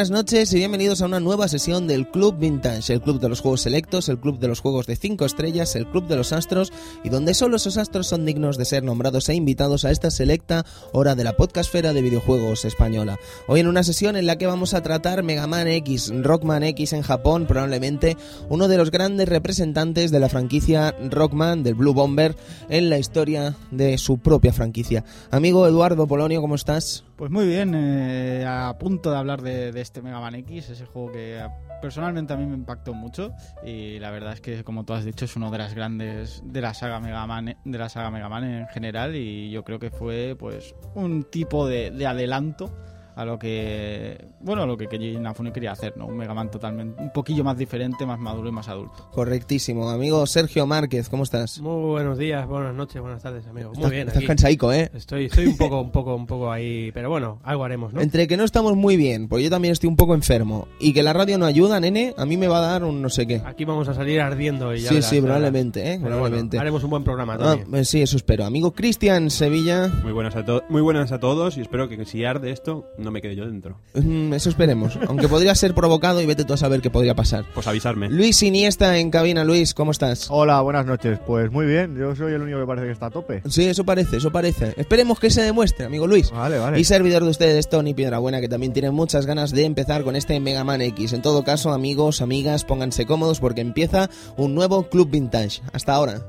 Buenas noches y bienvenidos a una nueva sesión del Club Vintage, el club de los juegos selectos, el club de los juegos de 5 estrellas, el club de los astros y donde solo esos astros son dignos de ser nombrados e invitados a esta selecta hora de la podcastfera de videojuegos española. Hoy en una sesión en la que vamos a tratar Mega Man X, Rockman X en Japón, probablemente uno de los grandes representantes de la franquicia Rockman, del Blue Bomber, en la historia de su propia franquicia. Amigo Eduardo Polonio, ¿cómo estás? Pues muy bien, eh, a punto de hablar de, este Mega Man X, ese juego que personalmente a mí me impactó mucho y la verdad es que como tú has dicho es uno de las grandes de la saga Mega Man, de la saga Mega Man en general y yo creo que fue pues un tipo de adelanto a lo que bueno a lo que Keiji Inafune quería hacer no un Mega Man totalmente un poquillo más diferente más maduro y más adulto Correctísimo, amigo Sergio Márquez, ¿cómo estás? Muy buenos días, buenas noches, buenas tardes, amigo. Muy Estás- bien. Estás aquí. cansaico, ¿eh? Estoy, estoy un poco, un poco, un poco ahí, pero bueno, algo haremos, ¿no? Entre que no estamos muy bien, porque yo también estoy un poco enfermo, y que la radio no ayuda, nene, a mí me va a dar un no sé qué. Aquí vamos a salir ardiendo y ya Sí, verás, sí, verás. probablemente, ¿eh? Pero bueno, Probablemente. haremos un buen programa Ah, también. eh, sí, eso espero. Amigo Cristian Sevilla, Muy buenas, a to- muy buenas a todos y espero que si arde esto no me quede yo dentro. mm, eso esperemos. Aunque podría ser provocado y vete tú a saber qué podría pasar. Pues avisarme. Luis Iniesta en cabina. Luis, ¿cómo estás? Hola, buenas noches. Pues muy bien, yo soy el único que parece que está a tope. Sí, eso parece, eso parece. Esperemos que se demuestre, amigo Luis. Vale, vale. Y servidor de ustedes, Tony Piedrabuena, que también tiene muchas ganas de empezar con este Mega Man X. En todo caso, amigos, amigas, pónganse cómodos porque empieza un nuevo Club Vintage. Hasta ahora.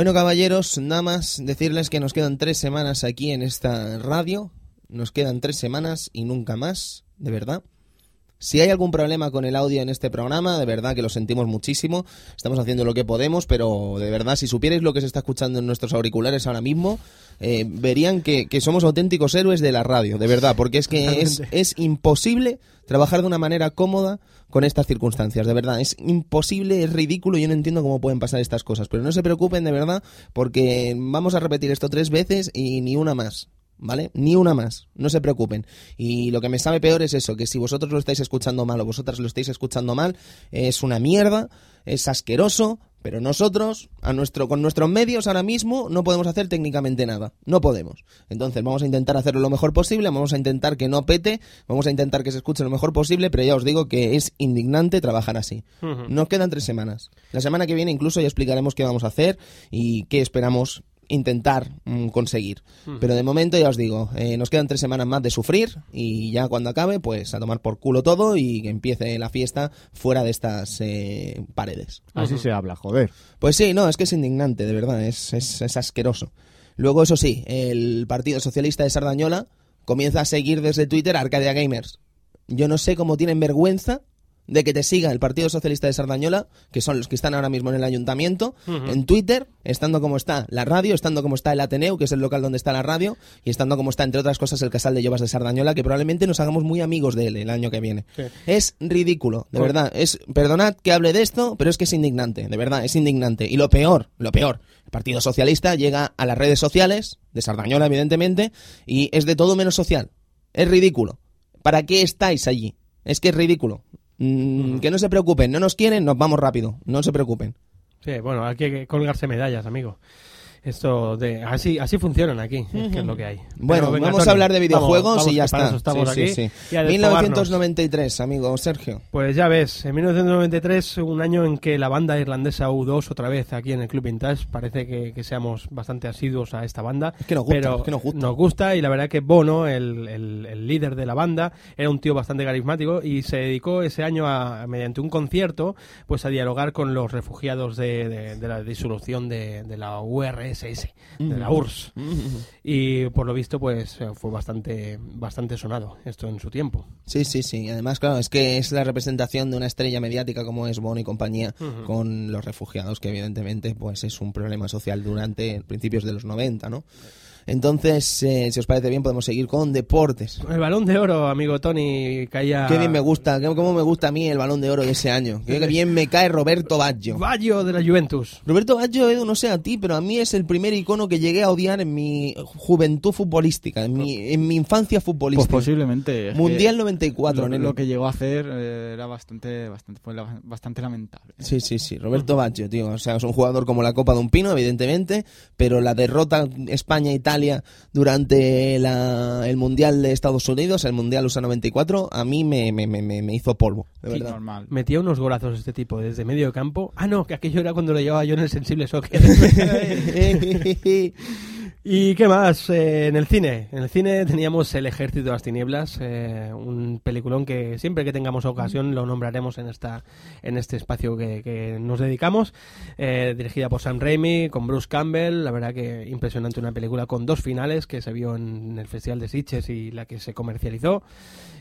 Bueno, caballeros, nada más decirles que nos quedan tres semanas aquí en esta radio. Nos quedan tres semanas y nunca más, de verdad. Si hay algún problema con el audio en este programa, de verdad que lo sentimos muchísimo. Estamos haciendo lo que podemos, pero de verdad, si supierais lo que se está escuchando en nuestros auriculares ahora mismo, eh, verían que, que somos auténticos héroes de la radio, de verdad, porque es que es, es imposible trabajar de una manera cómoda con estas circunstancias, de verdad, es imposible, es ridículo, yo no entiendo cómo pueden pasar estas cosas, pero no se preocupen de verdad, porque vamos a repetir esto tres veces y ni una más. ¿Vale? Ni una más, no se preocupen. Y lo que me sabe peor es eso, que si vosotros lo estáis escuchando mal o vosotras lo estáis escuchando mal, es una mierda, es asqueroso, pero nosotros, a nuestro, con nuestros medios ahora mismo, no podemos hacer técnicamente nada. No podemos. Entonces vamos a intentar hacerlo lo mejor posible, vamos a intentar que no pete, vamos a intentar que se escuche lo mejor posible, pero ya os digo que es indignante trabajar así. Nos quedan tres semanas. La semana que viene incluso ya explicaremos qué vamos a hacer y qué esperamos intentar mm, conseguir. Pero de momento ya os digo, eh, nos quedan tres semanas más de sufrir y ya cuando acabe, pues a tomar por culo todo y que empiece la fiesta fuera de estas eh, paredes. Así se habla, joder. Pues sí, no, es que es indignante, de verdad, es, es, es asqueroso. Luego, eso sí, el Partido Socialista de Sardañola comienza a seguir desde Twitter a Arcadia Gamers. Yo no sé cómo tienen vergüenza de que te siga el Partido Socialista de Sardañola, que son los que están ahora mismo en el ayuntamiento, en Twitter, estando como está la radio, estando como está el Ateneu, que es el local donde está la radio, y estando como está, entre otras cosas, el Casal de Llovas de Sardañola, que probablemente nos hagamos muy amigos de él el año que viene. Es ridículo, de verdad. Es, perdonad que hable de esto, pero es que es indignante, de verdad, es indignante. Y lo peor, lo peor, el Partido Socialista llega a las redes sociales, de Sardañola, evidentemente, y es de todo menos social. Es ridículo. ¿Para qué estáis allí? Es que es ridículo. Mm, Que no se preocupen, no nos quieren, nos vamos rápido. No se preocupen. Sí, bueno, hay que colgarse medallas, amigo. Esto de así así funcionan aquí, es que es lo que hay. Bueno, Pero venga, vamos a hablar de videojuegos vamos, vamos, y ya está. estamos Sí, aquí. sí, sí. y a desfogarnos. 1993, amigo Sergio. Pues ya ves, en 1993, un año en que la banda irlandesa U2 otra vez aquí en el Club Vintage, parece que, que seamos bastante asiduos a esta banda. Es que nos gusta, pero es que nos gusta. y la verdad que Bono, el, el- el líder de la banda, era un tío bastante carismático y se dedicó ese año a, mediante un concierto, pues a dialogar con los refugiados de, de- de la disolución de, de la URSS, de la URSS. Y por lo visto, pues eh, fue bastante, bastante sonado esto en su tiempo. Sí, sí, sí. Además, claro, es que es la representación de una estrella mediática como es Bono y compañía con los refugiados, que evidentemente pues es un problema social durante principios de los 90, ¿no? Entonces, eh, si os parece bien, podemos seguir con deportes. El balón de oro, amigo Tony, caía... Qué bien me gusta, cómo me gusta a mí el balón de oro de ese año. Qué bien me cae Roberto Baggio. Baggio de la Juventus. Roberto Baggio, Edu, no sé a ti, pero a mí es el primer icono que llegué a odiar en mi juventud futbolística, en mi, en mi infancia Pues futbolística. posiblemente. es Mundial que 94, lo, nene. lo que llegó a hacer eh, era bastante, bastante, fue bastante lamentable. Sí, sí, sí. Roberto Baggio, tío. O sea, es un jugador como la Copa de un Pino, evidentemente, pero la derrota España-Italia durante la- el Mundial de Estados Unidos, el Mundial USA 94, a mí me, me, me, me hizo polvo, de Sí, verdad. normal. Metía unos golazos este tipo desde medio campo. Ah, no, que aquello era cuando lo llevaba yo en el sensible soccer. ¿Y qué más? Eh, en el cine. En el cine teníamos El Ejército de las Tinieblas, eh, un peliculón que siempre que tengamos ocasión lo nombraremos en esta en este espacio que, que nos dedicamos. Eh, dirigida por Sam Raimi, con Bruce Campbell. La verdad que impresionante una película con dos finales que se vio en el Festival de Sitges y la que se comercializó.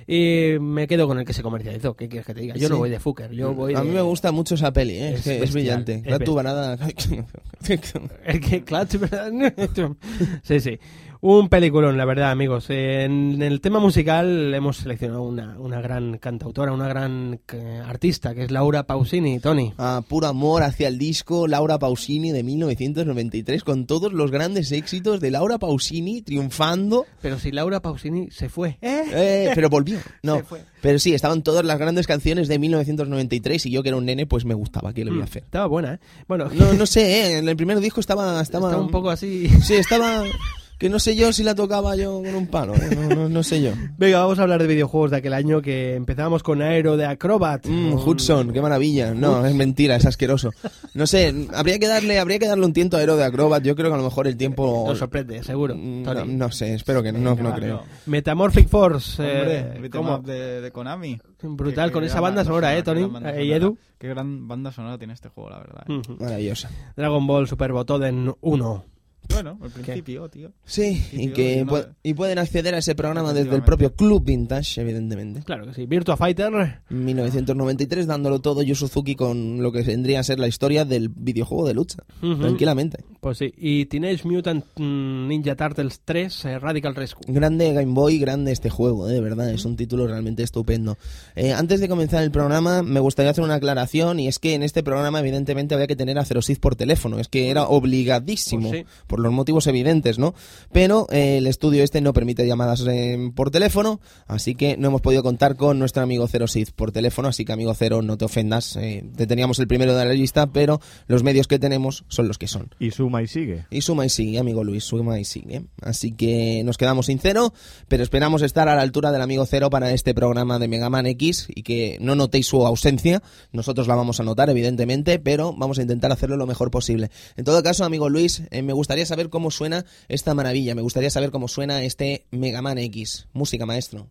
Y me quedo con el que se comercializó. ¿Qué quieres que te diga? Yo Sí. no voy de Fucker. Yo voy a mí de- me gusta mucho esa peli, ¿eh? es, Es es brillante. es Claro, tú, bestial. nada. El que, ¿verdad? sí, sí. Un peliculón, la verdad, amigos. En el tema musical hemos seleccionado una, una gran cantautora, una gran eh, artista, que es Laura Pausini, Tony. Ah, puro amor hacia el disco Laura Pausini de 1993, con todos los grandes éxitos de Laura Pausini triunfando. Pero si Laura Pausini se fue. ¿eh? Eh, pero volvió. No, pero sí, estaban todas las grandes canciones de 1993 y yo que era un nene, pues me gustaba. ¿Qué le voy a hacer? Estaba buena, ¿eh? Bueno, No, no sé, ¿eh? en el primer disco estaba, estaba, estaba un poco así. Sí, estaba... Que no sé yo si la tocaba yo con un palo, ¿eh? no, no, no sé yo. Venga, vamos a hablar de videojuegos de aquel año que empezábamos con Aero de Acrobat. Mm, Hudson, qué maravilla. No, es mentira, es asqueroso. No sé, habría que darle, habría que darle un tiento a Aero de Acrobat. Yo creo que a lo mejor el tiempo... Nos sorprende, seguro. Mm, Tony. No, no sé, espero que no, no, no creo. Metamorphic Force. Hombre, eh, ¿cómo? de, de Konami. Brutal, con esa banda sonora, ¿eh, Tony? Eh, y. Edu. Qué gran banda sonora tiene este juego, la verdad. ¿eh? Maravillosa. Dragon Ball Super Botoden 1. Bueno, al principio, tío. Sí, Sí, y que y no- pu- y pueden acceder a ese programa desde el propio Club Vintage, evidentemente. Claro que sí. Virtua Fighter. 1993 dándolo todo Yu Suzuki con lo que vendría a ser la historia del videojuego de lucha. Ujú. Tranquilamente. Pues sí. Y Teenage Mutant Ninja Turtles 3 eh, Radical Rescue. Grande Game Boy, grande este juego, eh, de verdad, es un título realmente estupendo. Eh, antes de comenzar el programa, me gustaría hacer una aclaración y es que en este programa evidentemente había que tener a Zero Sith por teléfono, es que era obligadísimo, Pues sí. por los motivos evidentes, ¿no? Pero eh, el estudio este no permite llamadas eh, por teléfono, así que no hemos podido contar con nuestro amigo Zero Sith por teléfono, así que amigo Cero, no te ofendas, eh, te teníamos el primero de la lista, pero los medios que tenemos son los que son. Y suma y sigue. Y suma y sigue, amigo Luis, suma y sigue. Así que nos quedamos sin cero, pero esperamos estar a la altura del amigo cero para este programa de Mega Man X y que no notéis su ausencia. Nosotros la vamos a notar, evidentemente, pero vamos a intentar hacerlo lo mejor posible. En todo caso, amigo Luis, eh, me gustaría saber cómo suena esta maravilla, me gustaría saber cómo suena este Mega Man X. Música, maestro.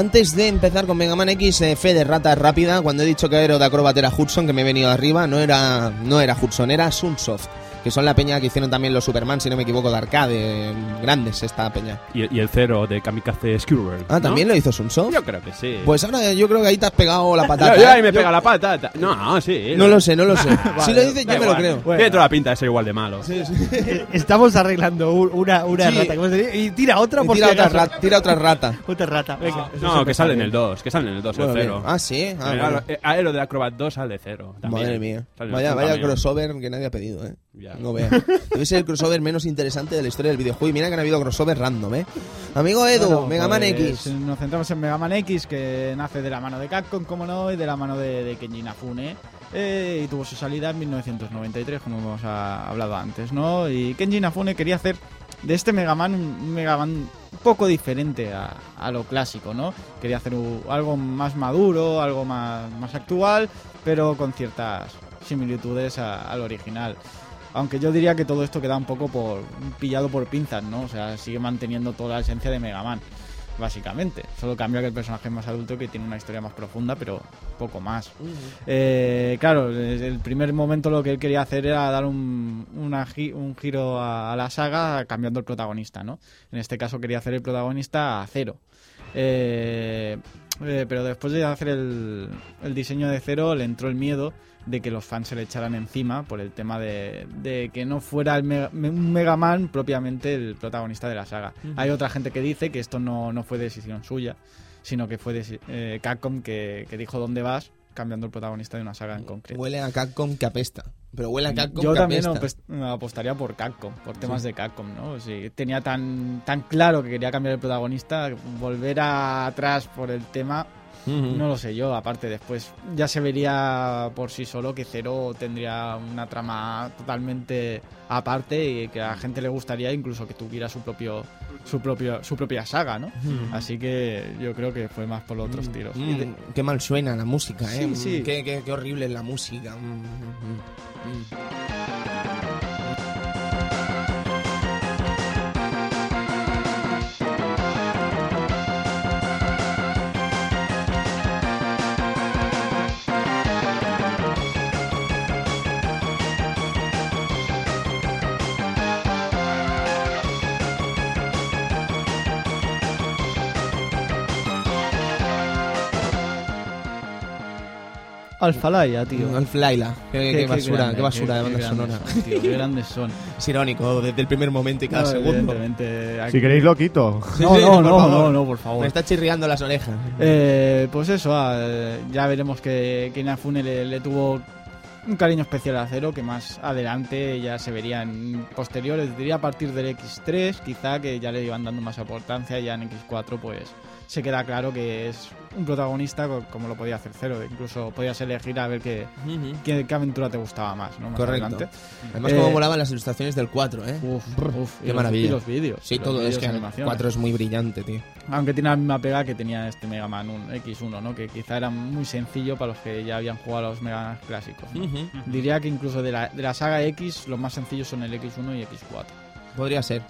Antes de empezar con Mega Man X, eh, fe de rata rápida, cuando he dicho que era de Acrobat era Hudson, que me he venido arriba, no era, no era Hudson, era Sunsoft, que son la peña que hicieron también los Superman, si no me equivoco, de arcade, eh, grandes esta peña. Y, y el cero de Kamikaze Squirrel. Ah, ¿también lo hizo Sunsoft? Yo creo que sí. Pues ahora yo creo que ahí te has pegado la patata. Yo- yo ahí ¿eh? me Yo- pega la patata. No, no, sí. No lo sé, no lo sé. si lo dices yo me lo creo. Tiene toda la pinta de ser igual de malo. Estamos arreglando un- una, una Sí. rata. ¿cómo se dice? Y tira otra Y por tira, si otra rata, tira otra rata. Otra rata. Venga. No, que sale en el 2, que sale en el 2, Bueno, el bien. cero. Ah, sí. Ah, El bueno. Aero- de Acrobat 2 sale de cero. también. Madre mía. Vaya, vaya crossover que nadie ha pedido, ¿eh? Ya. No. Debe ser el crossover menos interesante de la historia del videojuego. Y mira que han habido crossover random, ¿eh? Amigo Edu, Bueno, Mega Man pues, X. Nos centramos en Mega Man X, que nace de la mano de Capcom, como no, y de la mano de, de Kenji Inafune. eh, y tuvo su salida en 1993, como hemos hablado antes, ¿no? Y Kenji Inafune quería hacer de este Mega Man un Mega Man un poco diferente a, a lo clásico, ¿no? Quería hacer algo más maduro, algo más, más actual, pero con ciertas similitudes al original. Aunque yo diría que todo esto queda un poco por pillado por pinzas, ¿no? O sea, sigue manteniendo toda la esencia de Mega Man, básicamente. Solo cambia que el personaje es más adulto que tiene una historia más profunda, pero poco más. Eh, claro, desde el primer momento lo que él quería hacer era dar un, una gi- un giro a, a la saga cambiando el protagonista, ¿no? En este caso quería hacer el protagonista a cero. Eh, eh, pero después de hacer el, el diseño de cero le entró el miedo de que los fans se le echaran encima por el tema de, de que no fuera el Mega, un Mega Man propiamente el protagonista de la saga. Hay otra gente que dice que esto no, no fue decisión suya, sino que fue deci- eh, Capcom que, que dijo dónde vas cambiando el protagonista de una saga en concreto. Huele a Capcom que apesta. Pero huele a Capcom Yo que también apesta. apostaría por Capcom, por temas de Capcom, ¿no? Si tenía tan, tan claro que quería cambiar el protagonista, volver a- atrás por el tema, No lo sé yo. Aparte, después ya se vería por sí solo que Zero tendría una trama totalmente aparte y que a la gente le gustaría incluso que tuviera su propio su propio su propia saga, ¿no? Así que yo creo que fue más por los otros tiros. Mm, Y de- qué mal suena la música, ¿eh? Sí, Mm, sí. Qué, qué- qué horrible es la música. Mm, mm, mm, mm. Alfalaya, tío. Alf Laila. Qué, qué basura, grande, qué basura de banda sonora. son, tío, qué grandes son. Es irónico desde el primer momento y cada No, segundo. Si queréis lo quito. Sí, No, sí, no, no, no, no, por favor. Me está chirriando las orejas. Eh, pues eso, ah, eh, ya veremos que, que Inafune le, le tuvo un cariño especial a Cero, que más adelante ya se vería en posteriores, diría a partir del X3, quizá que ya le iban dando más importancia, y ya en X4 pues se queda claro que es un protagonista co- como lo podía hacer Cero, incluso podías elegir a ver qué, qué, qué aventura te gustaba más, ¿no? Más Correcto. adelante. Además, Eh, como molaban las ilustraciones del 4, ¿eh? Uf, uf, y qué los- maravilla. Y los vídeos. Sí, los todo. Es que animaciones. 4 es muy brillante, tío. Aunque tiene la misma pega que tenía este Mega Man un X1, ¿no? Que quizá era muy sencillo para los que ya habían jugado a los Mega Man clásicos. ¿no? Diría que incluso de la, de la saga X, los más sencillos son el X1 y X4. Podría ser.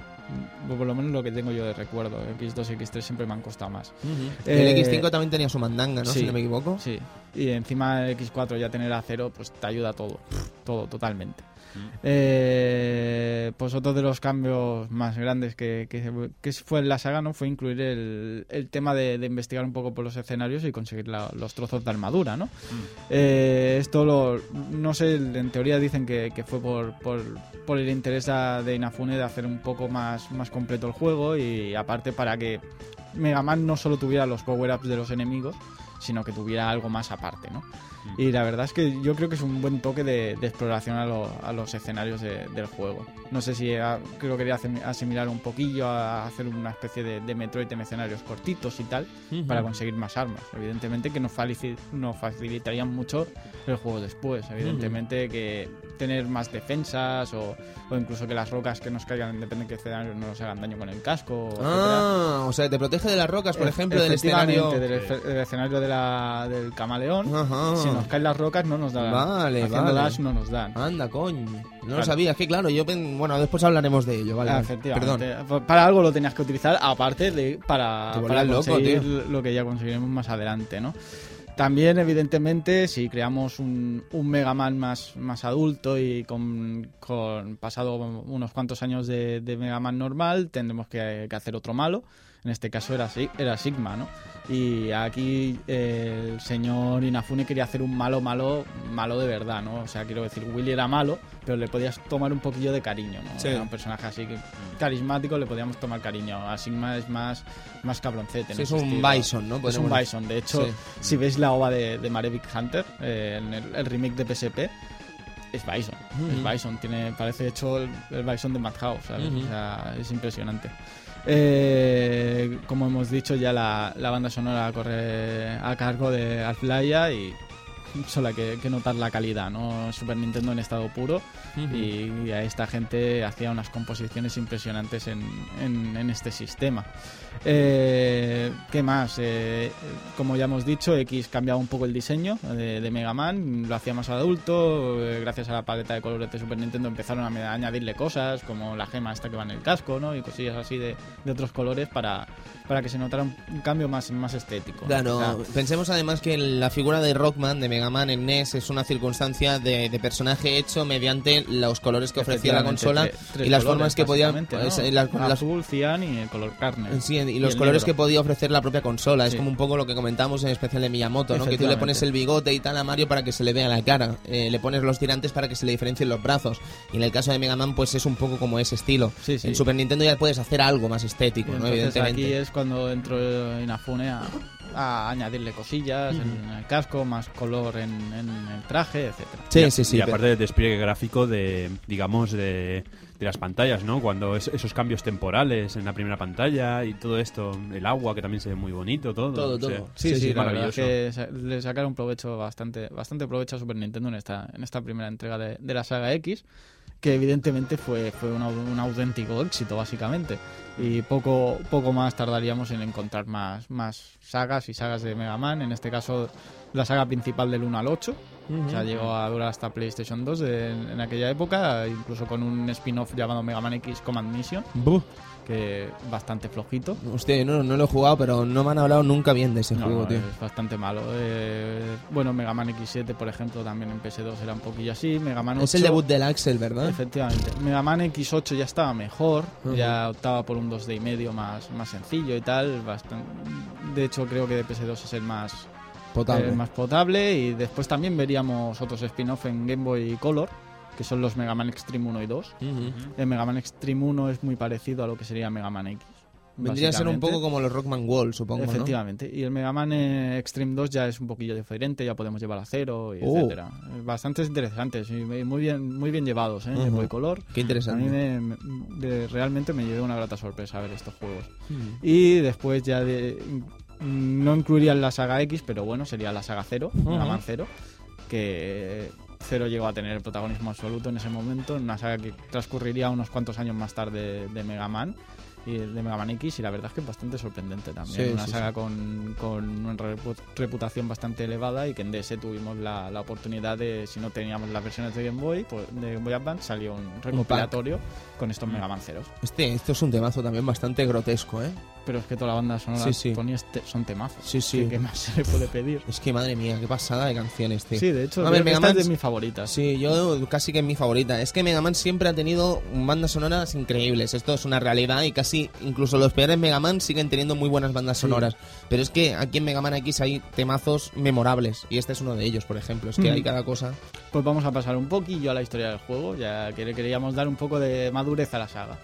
Por por lo menos lo que tengo yo de recuerdo. X2 y X3 siempre me han costado más. El Eh, X5 también tenía su mandanga, ¿no? sí. Si no me equivoco. Sí. Y encima el X4 ya tener a cero, pues te ayuda todo. Todo, totalmente. Eh, pues otro de los cambios más grandes que, que, que fue en la saga no fue incluir el, el tema de, de investigar un poco por los escenarios y conseguir la- los trozos de armadura, ¿no? Eh, esto lo, no sé, en teoría dicen que, que fue por, por, por el interés de Inafune de hacer un poco más, más completo el juego y aparte para que Mega Man no solo tuviera los power-ups de los enemigos, sino que tuviera algo más aparte, ¿no? Y la verdad es que yo creo que es un buen toque de, de exploración a, lo- a los escenarios de- del juego. No sé si a- creo que quería asim- asimilar un poquillo a hacer una especie de, de Metroid en escenarios cortitos y tal, para conseguir más armas. Evidentemente que nos facilitarían mucho el juego después. Evidentemente que tener más defensas o, o incluso que las rocas que nos caigan en depende de qué escenario no nos hagan daño con el casco. etcétera. Ah, o sea, te protege de las rocas, por ejemplo, del escenario. Del, del escenario de la- del camaleón. Ajá. Si nos caen las rocas no nos dan. Vale, Haciendo vale. dash no nos dan. Anda, coño. No lo sabía. Es que claro, yo... Bueno, después hablaremos de ello, vale. Ah, efectivamente. Perdón. Para algo lo tenías que utilizar, aparte de para, para loco, conseguir lo que ya conseguiremos más adelante, ¿no? También, evidentemente, si creamos un, Mega Man más, más adulto y con, con pasado unos cuantos años de, Mega Man normal, tendremos que, hacer otro malo. En este caso era, era Sigma, ¿no? Y aquí eh, el señor Inafune quería hacer un malo, malo, malo de verdad, ¿no? O sea, quiero decir, Willy era malo, pero le podías tomar un poquillo de cariño, ¿no? Sí. Era un personaje así que carismático, le podíamos tomar cariño. A Sigma es más, más cabroncete. Sí, es un estilo. Bison, ¿no? Es Podríamos un. Bison. De hecho, Sí. si veis la ova de, de Marevic Hunter, eh, en el, el remake de PSP, es Bison. Es Bison. Tiene, parece hecho el, el Bison de Madhouse, ¿sabes? O sea, es impresionante. Eh, como hemos dicho, ya la, la banda sonora corre a cargo de Alflaya y solo hay que, que notar la calidad, ¿no? Super Nintendo en estado puro y, a esta gente hacía unas composiciones impresionantes en, en- en este sistema. Eh, ¿Qué más? Eh, como ya hemos dicho, X cambiaba un poco el diseño de, de Mega Man, lo hacía más adulto, eh, gracias a la paleta de colores de Super Nintendo empezaron a añadirle cosas, como la gema esta que va en el casco, ¿no? Y cosillas así de, de otros colores para, para que se notara un, un cambio más, más estético. ¿no? Claro, O sea, pensemos además que la figura de Rockman, de Mega Man en NES, es una circunstancia de, de personaje hecho mediante los colores que ofrecía la consola tres y las colores, formas que podía... ¿no? eh, las- las- Azul, cian y el color carne. Sí, y los colores negro. que podía ofrecer la propia consola. Es como un poco lo que comentábamos en especial de Miyamoto, ¿no? Que tú le pones el bigote y tal a Mario para que se le vea la cara. Eh, le pones los tirantes para que se le diferencien los brazos. Y en el caso de Mega Man, pues es un poco como ese estilo. Sí, sí. En Super Nintendo ya puedes hacer algo más estético, ¿no? Evidentemente. aquí es cuando entró Inafune a, a añadirle cosillas en el casco, más color en, en el traje, etcétera. Sí, Y- sí, sí. Y aparte del despliegue gráfico de, digamos, de, de las pantallas, ¿no? Cuando es- esos cambios temporales en la primera pantalla y todo esto, el agua que también se ve muy bonito, todo. Todo, o sea, todo. Sí, sí, es la verdad es maravilloso. que le sacaron provecho bastante, bastante provecho a Super Nintendo en esta, en esta primera entrega de, de la saga X, que evidentemente fue, fue un, au- un auténtico éxito, básicamente. Y poco, poco más tardaríamos en encontrar más, más sagas y sagas de Mega Man, en este caso la saga principal del 1 al 8. O sea, llegó a durar hasta PlayStation 2 de- en aquella época, incluso con un spin-off llamado Mega Man X Command Mission, Buh. Que bastante flojito. Hostia, no, no lo he jugado, pero no me han hablado nunca bien de ese No, juego, no, tío. es bastante malo. Eh, bueno, Mega Man X7, por ejemplo, también en PS2 era un poquillo así. Mega Man 8, Es el debut del Axel, ¿verdad? Efectivamente. Mega Man X8 ya estaba mejor, ya optaba por un 2D y medio más, más sencillo y tal. bastan- De hecho, creo que de PS2 es el más, Potable. el más potable. Y después también veríamos otros spin-off en Game Boy Color, que son los Mega Man Extreme 1 y 2. Ujú. El Mega Man Extreme 1 es muy parecido a lo que sería Mega Man X. Vendría a ser un poco como los Rockman Wall, supongo, ¿no? Efectivamente. Y el Mega Man eh, Extreme 2 ya es un poquillo diferente, ya podemos llevar a cero, y Oh. etcétera. Eh, Bastante interesantes y muy bien, muy bien llevados, ¿eh? Boy Color. Qué A mí interesante. me- me- de- realmente me llevé una grata sorpresa ver estos juegos. Y después ya de... No incluirían la saga X, pero bueno, sería la saga 0, Mega Man 0, que Zero llegó a tener protagonismo absoluto en ese momento, en una saga que transcurriría unos cuantos años más tarde de Mega Man y de Mega Man X y la verdad es que es bastante sorprendente también. Sí, una sí, saga Con, con una repu- reputación bastante elevada y que en DS tuvimos la, la oportunidad de, si no teníamos las versiones de Game Boy, pues, de Game Boy Advance salió un recopilatorio con estos Mega Man Zeros. Este, esto es un temazo también bastante grotesco, ¿eh? Pero es que toda la banda sonora Sí, sí. Tony, son temazos. Sí, sí. ¿Qué, más se le puede pedir? Es que madre mía, qué pasada de canciones, tío. Sí, de hecho, A ver, Mega es Man- de mis favoritas. Sí, yo casi que es mi favorita. Es que Mega Man siempre ha tenido bandas sonoras increíbles. Esto es una realidad y casi incluso los peores Mega Man siguen teniendo muy buenas bandas sonoras. Pero es que aquí en Mega Man X hay temazos memorables y este es uno de ellos, por ejemplo. Es que Mm. hay cada cosa. Pues vamos a pasar un poquillo a la historia del juego, ya que le queríamos dar un poco de madurez a la saga.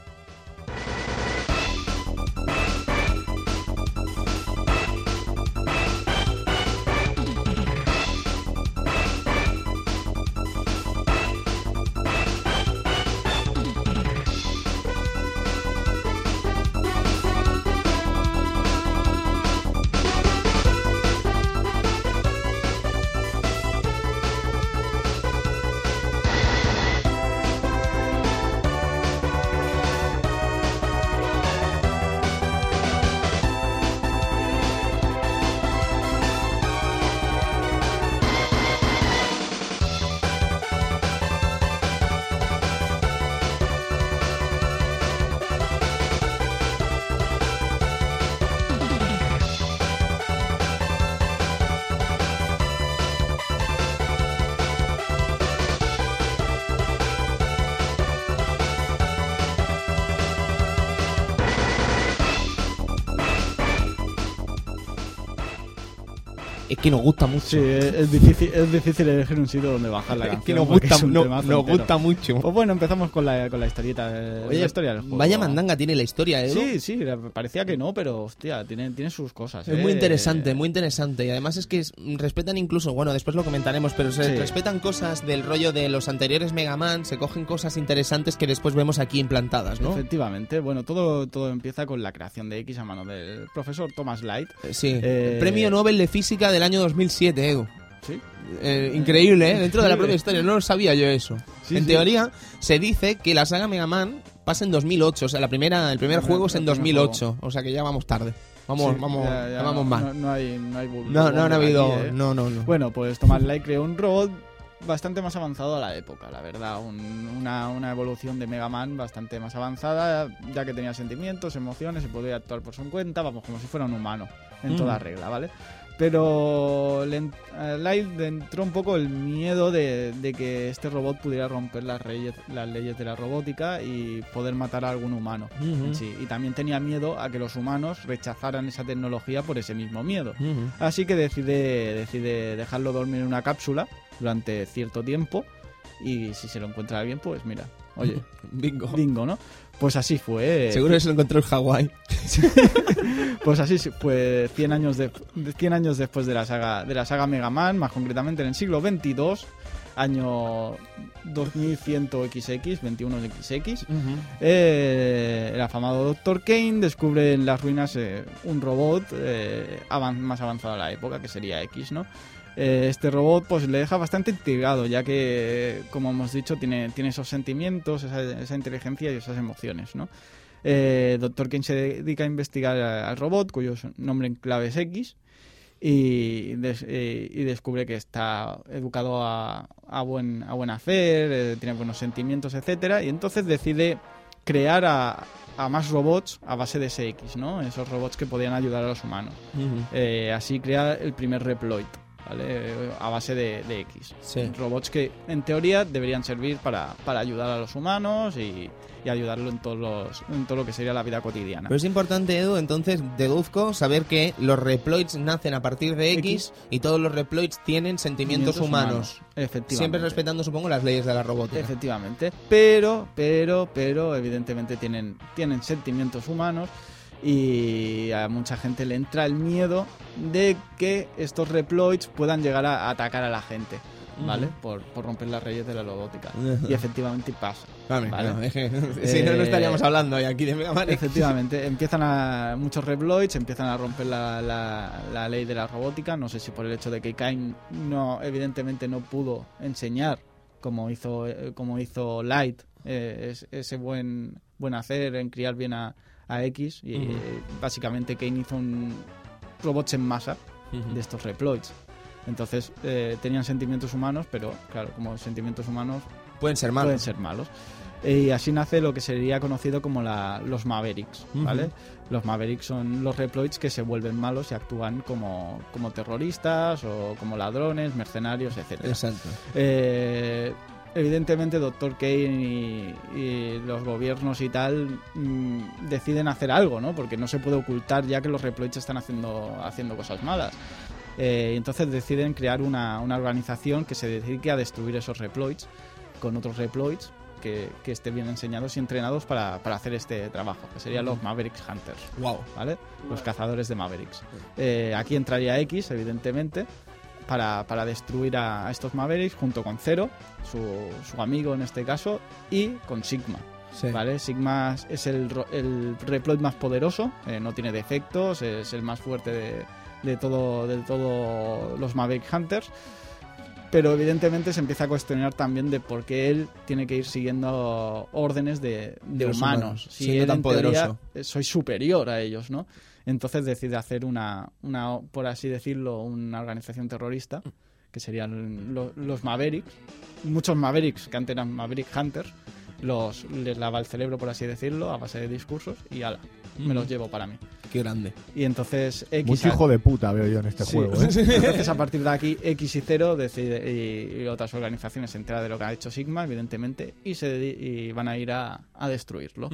Que nos gusta mucho. Sí, es, es difícil, es difícil elegir un sitio donde bajar la canción. que nos gusta, no- nos entero. gusta mucho. Pues bueno, empezamos con la, con la historieta. eh, Oye, la historia del juego. vaya mandanga tiene la historia, ¿eh? Sí, sí, parecía que no, pero hostia, tiene, tiene sus cosas. Es eh. muy interesante, muy interesante. Y además es que es- respetan incluso, bueno, después lo comentaremos, pero se Sí. respetan cosas del rollo de los anteriores Mega Man, se cogen cosas interesantes que después vemos aquí implantadas, ¿no? Efectivamente, bueno, todo, todo empieza con la creación de X a mano del profesor Thomas Light. Eh, Sí. Eh, Premio Nobel de Física del año 2007, Edu. Sí, Eh, increíble, ¿eh? Dentro de la propia historia, no lo sabía yo eso. Sí, en sí. teoría, se dice que la saga Mega Man pasa en 2008, o sea, la primera, el primer juego es en el primer 2008, o sea que ya vamos tarde. Vamos, Sí, vamos, ya- vamos no, mal. No, no hay, no hay No, no, aquí, habido. eh. No, no, no. Bueno, pues Thomas Light creó un robot bastante más avanzado a la época, la verdad. Un- una, una evolución de Mega Man bastante más avanzada, ya que tenía sentimientos, emociones, se podía actuar por su cuenta, vamos, como si fuera un humano, en Mm. toda regla, ¿vale? Pero le a Light le entró un poco el miedo de, de que este robot pudiera romper las, reyes- las leyes de la robótica y poder matar a algún humano. En sí. Y también tenía miedo a que los humanos rechazaran esa tecnología por ese mismo miedo. Así que decide, decide dejarlo dormir en una cápsula durante cierto tiempo y si se lo encuentra bien, pues mira, oye, Bingo. bingo, ¿no? Pues así fue. Seguro que se lo encontró en Hawái. Pues así fue 100 años, de, 100 años después de la saga de la saga Mega Man, más concretamente en el siglo 22, año 2100XX, 21XX. Eh, el afamado Dr. Kane descubre en las ruinas eh, un robot eh, más avanzado a la época, que sería X, ¿no? Eh, este robot pues le deja bastante intrigado, ya que, como hemos dicho, tiene, tiene esos sentimientos, esa, esa inteligencia y esas emociones, ¿no? Eh, Dr. Kane se dedica a investigar al robot, cuyo nombre en clave es X, y, des- eh, y descubre que está educado a, a buen, a buen hacer, eh, tiene buenos sentimientos, etcétera, y entonces decide crear a, a más robots a base de ese X, ¿no? Esos robots que podían ayudar a los humanos. Así crea el primer Reploid, ¿vale? A base de, de X. Sí. Robots que en teoría deberían servir para, para ayudar a los humanos y, y ayudarlo en, todos los, en todo lo que sería la vida cotidiana. Pero es importante, Edu, entonces deduzco saber que los reploids nacen a partir de X, X. y todos los reploids tienen sentimientos, humanos. Efectivamente. Siempre respetando, supongo, las leyes de la robótica. Efectivamente. Pero, pero, pero, evidentemente tienen, tienen sentimientos humanos y a mucha gente le entra el miedo de que estos reploids puedan llegar a atacar a la gente, ¿vale? por, por romper las leyes de la robótica. Y efectivamente pasa. Vale, Vale. no, es que- si no, no Eh, estaríamos hablando hoy aquí de Mega Man. Efectivamente, empiezan a muchos reploids, empiezan a romper la, la- la ley de la robótica. No sé si por el hecho de que Kain no, evidentemente no pudo enseñar como hizo, eh, como hizo Light eh, es- ese buen, buen hacer en criar bien a, a X. Y eh, básicamente Kain hizo un robots en masa de estos reploids. Entonces eh, tenían sentimientos humanos, pero claro, como sentimientos humanos Pueden ser malos. pueden ser malos. Y así nace lo que sería conocido como la, los Mavericks, ¿vale? Los Mavericks son los Reploids que se vuelven malos y actúan como, como terroristas o como ladrones, mercenarios, etc. Exacto. Eh, evidentemente Dr. Kane y, y los gobiernos y tal mm, deciden hacer algo, ¿no? Porque no se puede ocultar ya que los Reploids están haciendo, haciendo cosas malas. Eh, entonces deciden crear una, una organización que se dedique a destruir esos Reploids con otros Reploids que, que estén bien enseñados y entrenados para, para hacer este trabajo, que serían los Mavericks Hunters. Wow. ¿vale? Los cazadores de Mavericks. Eh, aquí entraría X, evidentemente, para, para destruir a, a estos Mavericks junto con Zero, su, su amigo en este caso, y con Sigma. Sí. ¿vale? Sigma es el, el Reploid más poderoso, eh, no tiene defectos, es el más fuerte de, de todo de todo los Maverick Hunters. Pero evidentemente se empieza a cuestionar también de por qué él tiene que ir siguiendo órdenes de, de humanos. Si siendo él, tan en teoría, poderoso. eh, soy superior a ellos, ¿no? Entonces decide hacer una, una, por así decirlo, una organización terrorista, que serían lo- los Mavericks. Muchos Mavericks, que antes eran Maverick Hunters, los, les lava el cerebro, por así decirlo, a base de discursos, y ala, me los llevo para mí. Qué grande. Y entonces X Mucho a- hijo de puta veo yo en este Sí. juego, ¿eh? Entonces, a partir de aquí, X y Cero decide, y, y otras organizaciones se enteran de lo que ha hecho Sigma, evidentemente, y, se y van a ir a, a destruirlo.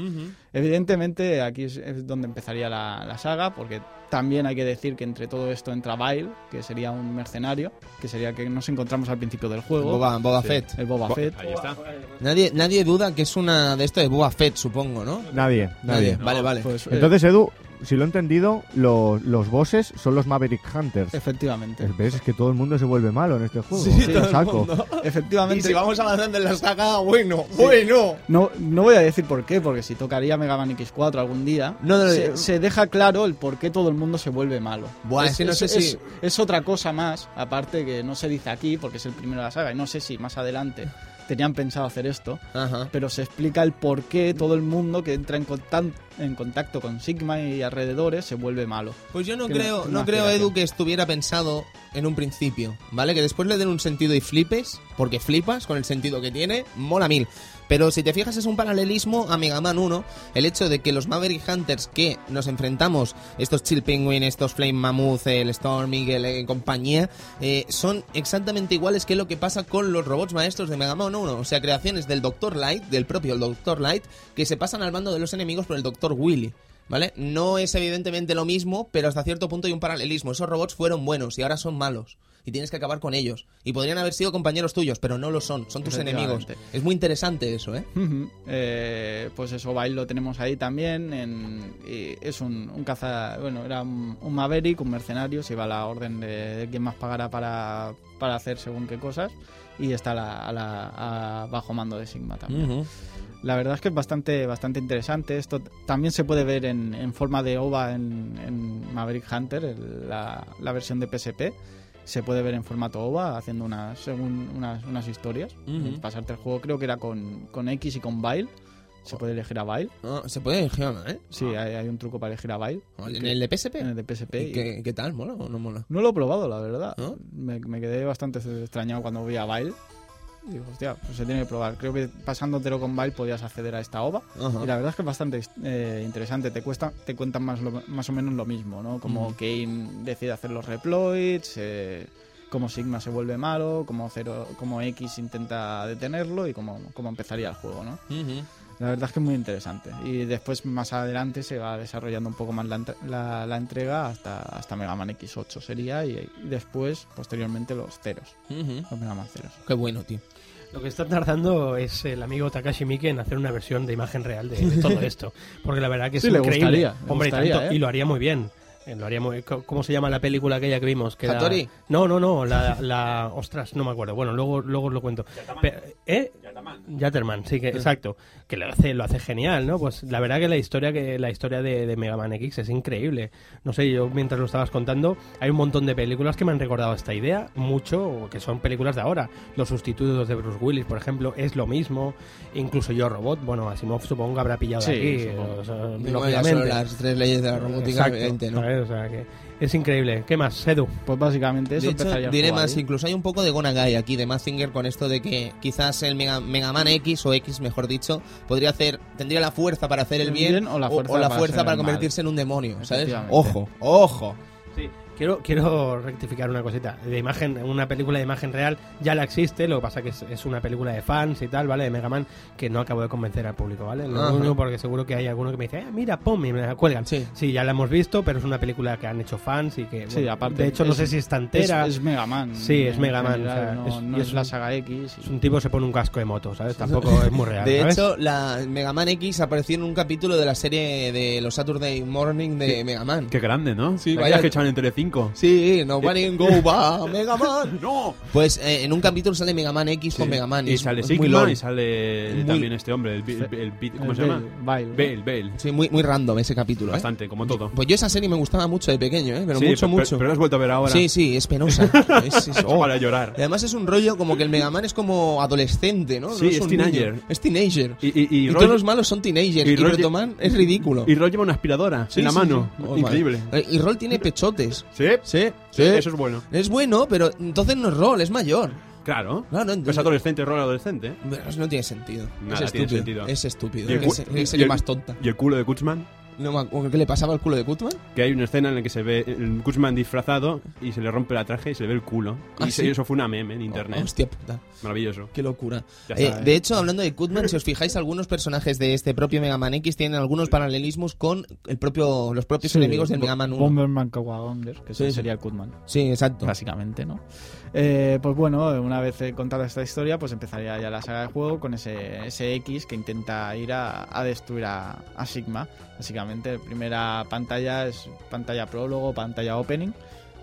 Evidentemente, aquí es, es donde empezaría la, la saga, porque también hay que decir que entre todo esto entra Vile, que sería un mercenario, que sería que nos encontramos al principio del juego. Boba, Boba Sí. Fett. El Boba Bo- Fett. Ahí está. Nadie, nadie duda que es una de esto de Boba Fett, supongo, ¿no? Nadie, nadie. Vale, vale. Pues, eh, Entonces, Edu, si lo he entendido, los, los bosses son los Maverick Hunters. efectivamente. ¿Ves? Es que todo el mundo se vuelve malo en este juego. Sí, todo el saco. mundo. Efectivamente. Y si vamos avanzando en la saga, bueno, bueno. No, no voy a decir por qué, porque si tocaría Mega Man X4 algún día, No, no, se, no. se deja claro el por qué todo el mundo se vuelve malo. Buah, es que no sé si- es- es otra cosa más, aparte que no se dice aquí, porque es el primero de la saga, y no sé si más adelante tenían pensado hacer esto, Ajá. pero se explica el por qué todo el mundo que entra en, contan- en contacto con Sigma y alrededores se vuelve malo. Pues yo no creo, no- creo, Edu, que estuviera pensado en un principio, ¿vale? Que después le den un sentido y flipes, porque flipas con el sentido que tiene, mola mil. Pero si te fijas es un paralelismo a Mega Man 1, el hecho de que los Maverick Hunters que nos enfrentamos, estos Chill Penguin, estos Flame Mammoth, el Storm Eagle y compañía, eh, son exactamente iguales que lo que pasa con los robots maestros de Mega Man 1, o sea, creaciones del Dr. Light, del propio Dr. Light, que se pasan al bando de los enemigos por el Dr. Willy. ¿Vale? No es evidentemente lo mismo, pero hasta cierto punto hay un paralelismo. Esos robots fueron buenos y ahora son malos. Y tienes que acabar con ellos. Y podrían haber sido compañeros tuyos, pero no lo son. Son tus enemigos. Es muy interesante eso, ¿eh? Eh, pues eso, Bail lo tenemos ahí también. En, y es un, un caza. Bueno, era un, un Maverick, un mercenario. Se iba a la orden de, de quién más pagará para, para hacer según qué cosas. Y está a la- a la- a bajo mando de Sigma también. La verdad es que es bastante, bastante interesante. Esto también se puede ver en, en forma de OVA en, en Maverick Hunter, el- la, la versión de PSP. Se puede ver en formato OVA haciendo unas, según unas, unas historias. Ujú. Pasarte el juego, creo que era con, con X y con Vile. Se puede elegir a Vile. Ah, se puede elegir, ¿eh? Sí, hay, hay un truco para elegir a Vile. ¿En el de PSP? En el de PSP. ¿Y y- ¿Qué, tal? ¿Mola o no mola? No lo he probado, la verdad. ¿No? Me, me quedé bastante extrañado cuando vi a Vile. Y digo, hostia, pues se tiene que probar. Creo que pasándotelo con Vile podías acceder a esta OVA. Ajá. Y la verdad es que es bastante eh, interesante. Te cuesta, te cuentan más, lo- más o menos lo mismo, ¿no? Como Ujú. Kane decide hacer los reploids, eh, cómo Sigma se vuelve malo, cómo, Zero, cómo X intenta detenerlo y cómo, cómo empezaría el juego, ¿no? La verdad es que es muy interesante. Y después, más adelante, se va desarrollando un poco más la, la- la entrega hasta, hasta Mega Man X8 sería. Y, y después, posteriormente, los ceros. Los Mega Man ceros. Qué bueno, tío. Lo que está tardando es el amigo Takashi Miike en hacer una versión de imagen real de, de todo esto. Porque la verdad que es Sí, le increíble. gustaría, le Hombre, y gustaría, tanto, ¿eh? y lo haría muy bien. Eh, Lo haría muy- ¿Cómo se llama la película aquella que vimos? Que. No, no, no. La, la- Ostras, no me acuerdo. Bueno, luego, luego os lo cuento. Pe- ¿Eh? Yatterman, sí, que, exacto. Que lo hace, lo hace genial, ¿no? Pues la verdad que la historia que la historia de, de Mega Man X es increíble. No sé, yo mientras lo estabas contando, hay un montón de películas que me han recordado esta idea, mucho, que son películas de ahora. Los sustitutos de Bruce Willis, por ejemplo, es lo mismo. Incluso Yo Robot, bueno, Asimov supongo que habrá pillado Sí, de aquí. o sea, lógicamente. las tres leyes de la robótica, Exacto, evidente, ¿no? ¿sabes? O sea, que es increíble. ¿Qué más, Edu? Pues básicamente eso de hecho, diré más, ahí. incluso hay un poco de Gonagai aquí, de Mazinger, con esto de que quizás el Mega, Mega Man X o X, mejor dicho, podría hacer, tendría la fuerza para hacer el bien, bien o la fuerza para fuerza ser para el mal. convertirse en un demonio, ¿sabes? Ojo, ojo. Sí, quiero, quiero rectificar una cosita. De imagen, una película de imagen real ya la existe, lo que pasa que es, es una película de fans y tal, ¿vale? De Mega Man, que no acabo de convencer al público, ¿vale? Lo Ajá. único porque seguro que hay alguno que me dice, ah, mira, pum, y me la cuelgan. Sí. ya la hemos visto, pero es una película que han hecho fans y que, Sí, aparte. de hecho, no es- sé si está Es, entera. es Mega Man. Sí, es Mega Man, general, o sea, no, es- no y es, es la un- saga X. y- Es un tipo se pone un casco de moto, ¿sabes? Tampoco es muy real, De ¿sabes? hecho, la Mega Man X apareció en un capítulo de la serie de los Saturday Morning de Mega Man. Qué grande, ¿no? Sí, vaya- que echaban en Telecinco. Sí, nobody go back, Mega Man. ¡No! Pues eh, en un capítulo sale Mega Man X con Mega Man. Y es- sale es Sigma lol. y sale Muy- también este hombre, el, Bi- el, Bi- ¿cómo el se llama? Bale, Bale. Bale. Sí, muy, muy random ese capítulo. ¿eh? Bastante, como todo. Pues yo esa serie me gustaba mucho de pequeño, ¿eh? Pero Sí, mucho, mucho. Pero lo has vuelto a ver ahora. Sí, sí, es penosa. es, es- oh. Para llorar. Y Además es un rollo como que el Mega Man es como adolescente, ¿no? Sí, No es un teenager. niño. Es teenager. Y, Y, y, y, Roy- todos los malos son teenagers. y Y, Roy- Protoman es ridículo. y Roy lleva una aspiradora Sí, en la mano. sí. Oh, Increíble. Eh, Y Roll tiene pechotes. ¿Sí? Sí, Sí, eso es bueno. Es bueno, pero entonces no es Roll, es mayor. Claro. Claro, no, Es adolescente, rol adolescente. Pero eso no tiene sentido. Nada es tiene estúpido. sentido. Es estúpido. Y el cu- el- más tonta. ¿Y el culo de Kutzman? No me ¿Qué le pasaba al culo de Kutman? Que hay una escena en la que se ve el disfrazado y se le rompe la traje y se le ve el culo. ¿Ah, y sí? eso fue una meme en internet. Hostia puta, Maravilloso. qué locura. Eh, está, ¿eh? de hecho, hablando de Kutman, si os fijáis, algunos personajes de este propio Mega Man X tienen algunos paralelismos con el propio, los propios Sí, enemigos del Mega Man 1. Bomberman Kawagonder, que Sí, sería el Kutman. Sí, exacto. básicamente, ¿no? Eh, pues bueno, una vez contada esta historia, pues empezaría ya la saga de juego con ese, ese X que intenta ir a, a destruir a, a Sigma. Básicamente, primera pantalla es pantalla prólogo, pantalla opening,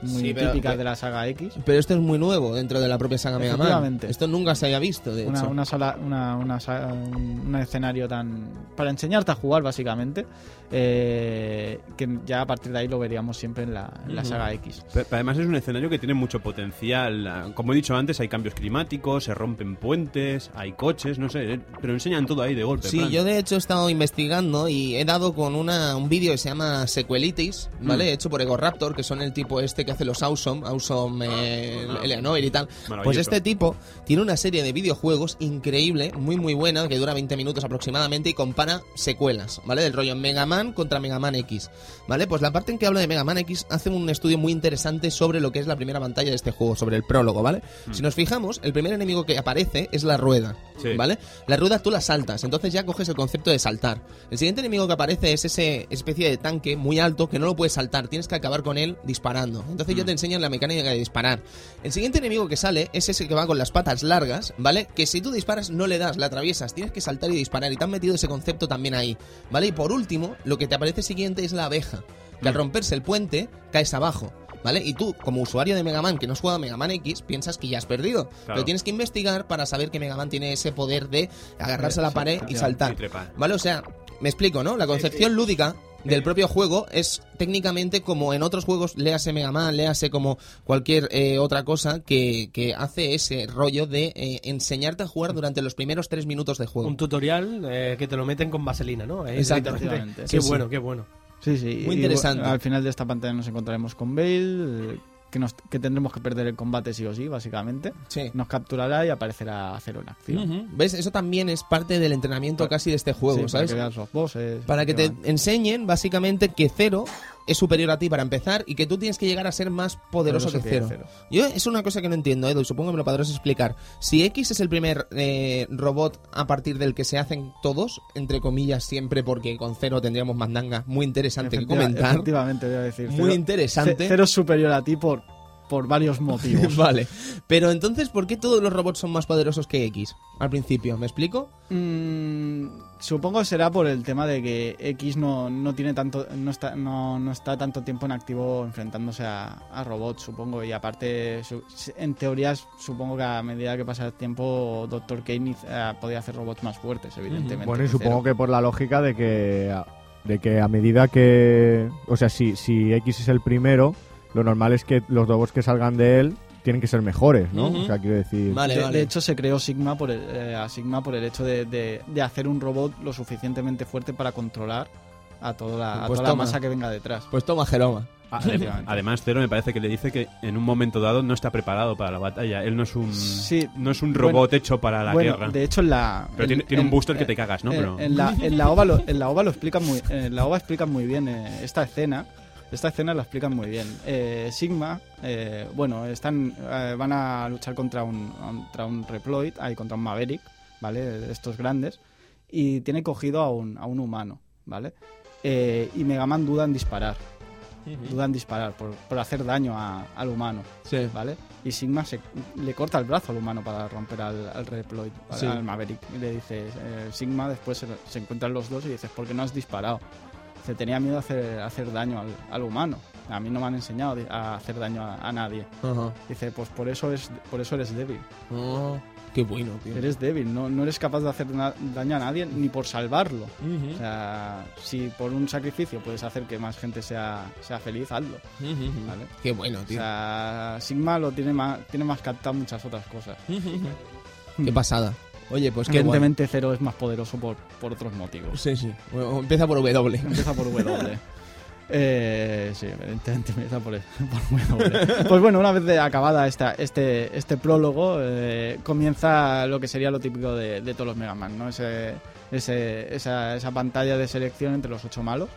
muy Sí, típica pero- de la saga X. Pero esto es muy nuevo dentro de la propia saga Mega Man. Esto nunca se haya visto, de Una, hecho. una sala, una, una un, un escenario tan. para enseñarte a jugar, básicamente. Eh, que ya a partir de ahí lo veríamos siempre en la, en la saga X. Pero, pero además es un escenario que tiene mucho potencial. Ah, Como he dicho antes, hay cambios climáticos, se rompen puentes, hay coches, no sé, pero enseñan todo ahí de golpe. Sí, yo de hecho he estado investigando y he dado con una, un vídeo que se llama Sequelitis, ¿vale? Mm. Hecho por Ego Raptor, que son el tipo este que hace los Awesome, Awesome eh, Ah. Eleanor y tal. Pues este tipo tiene una serie de videojuegos increíble, muy muy buena, que dura 20 minutos aproximadamente y compara secuelas, ¿vale? Del rollo Mega Man contra Mega Man X, ¿vale? Pues la parte en que habla de Mega Man X hace un estudio muy interesante sobre lo que es la primera pantalla de este juego, sobre el prólogo, ¿vale? Si nos fijamos, el primer enemigo que aparece es la rueda, Sí. ¿vale? La rueda tú la saltas, entonces ya coges el concepto de saltar. El siguiente enemigo que aparece es ese especie de tanque muy alto que no lo puedes saltar, tienes que acabar con él disparando. Entonces ya te enseñan la mecánica de disparar. El siguiente enemigo que sale es ese que va con las patas largas, ¿vale? Que si tú disparas no le das, la atraviesas, tienes que saltar y disparar y te han metido ese concepto también ahí, ¿vale? Y por último, lo que te aparece siguiente es la abeja, que al romperse el puente caes abajo. ¿Vale? Y tú, como usuario de Mega Man que no has jugado a Mega Man X, piensas que ya has perdido. Pero tienes que investigar para saber que Mega Man tiene ese poder de agarrarse a la pared y saltar. ¿Vale? O sea, me explico, ¿no? La concepción lúdica del propio juego es técnicamente como en otros juegos, léase Mega Man, léase como cualquier eh, otra cosa que, que hace ese rollo de eh, enseñarte a jugar durante los primeros tres minutos de juego. Un tutorial eh, que te lo meten con vaselina, ¿no? Directamente. Efectivamente. Qué Sí, bueno, sí. qué bueno. Sí, sí. Muy interesante. al final de esta pantalla nos encontraremos con Bale, eh, que, nos, que tendremos que perder el combate sí o sí, básicamente. Sí. Nos capturará y aparecerá Cero en acción. ¿Ves? Eso también es parte del entrenamiento Pa- casi de este juego, Sí, para ¿sabes? que veas los bosses. Para que te van. enseñen básicamente que Cero es superior a ti para empezar y que tú tienes que llegar a ser más poderoso, que Cero. Yo es una cosa que no entiendo, Edu, y supongo que me lo podrás explicar. Si X es el primer eh, robot a partir del que se hacen todos, entre comillas siempre, porque con Cero tendríamos mandanga muy interesante que comentar. Efectivamente, voy a decir. Muy interesante. Ce- Cero es superior a ti por, por varios motivos. vale. Pero entonces, ¿por qué todos los robots son más poderosos que X? Al principio, ¿me explico? Mm, supongo será por el tema de que X no, no tiene tanto no está no, no está tanto tiempo en activo enfrentándose a, a robots supongo y aparte su- en teorías supongo que a medida que pasa el tiempo Dr. Kane eh, podía hacer robots más fuertes evidentemente Bueno, y supongo que por la lógica de que de que a medida que o sea, si si X es el primero, lo normal es que los robots que salgan de él tienen que ser mejores, ¿no? O sea, quiero decir, Vale, de, vale. de hecho se creó Sigma por el, eh, a Sigma por el hecho de, de- de hacer un robot lo suficientemente fuerte para controlar a toda la, a Pues toda la masa que venga detrás Pues toma, Jeroma. Ah. Además, Cero me parece que le dice que en un momento dado no está preparado para la batalla. Él no es un, Sí. no es un Bueno, robot hecho para la bueno, guerra. de hecho en la Pero en- tiene, tiene un en- booster que eh, te cagas, ¿no? Eh, Pero... en, la, en la OVA lo, en la OVA lo explican muy en la OVA explican muy bien eh, esta escena esta escena la explican muy bien Eh, Sigma eh, bueno están eh, van a luchar contra un contra un Reploid ahí contra un Maverick vale de estos grandes y tiene cogido a un, a un humano vale Eh, y Mega Man duda en disparar duda en disparar por, por hacer daño a- al humano Sí. ¿vale? Y Sigma se, le corta el brazo al humano para romper al, al Reploid, al- Sí. al Maverick. Y le dice, Sigma después se, se encuentran los dos y dices, ¿por qué no has disparado? Se tenía miedo a hacer, a hacer daño al, al humano. A mí no me han enseñado a hacer daño a, a nadie. Dice, pues por eso, es, por eso eres débil. Oh, qué bueno, tío. Eres débil, no, no eres capaz de hacer daño a nadie ni por salvarlo. O sea, si por un sacrificio puedes hacer que más gente sea, sea feliz, hazlo. Qué bueno, O tío. sea, Sigma lo tiene más, tiene más captado muchas otras cosas. Qué pasada. Oye, pues guay. Evidentemente Cero es más poderoso por, por otros motivos. Sí, sí. Bueno, empieza por W. Empieza por W. Eh, sí, evidentemente empieza por, por W. Pues bueno, una vez de acabada esta, este, este prólogo, eh, comienza lo que sería lo típico de, de todos los Mega Man, ¿no? Ese, ese- esa, esa pantalla de selección entre los ocho malos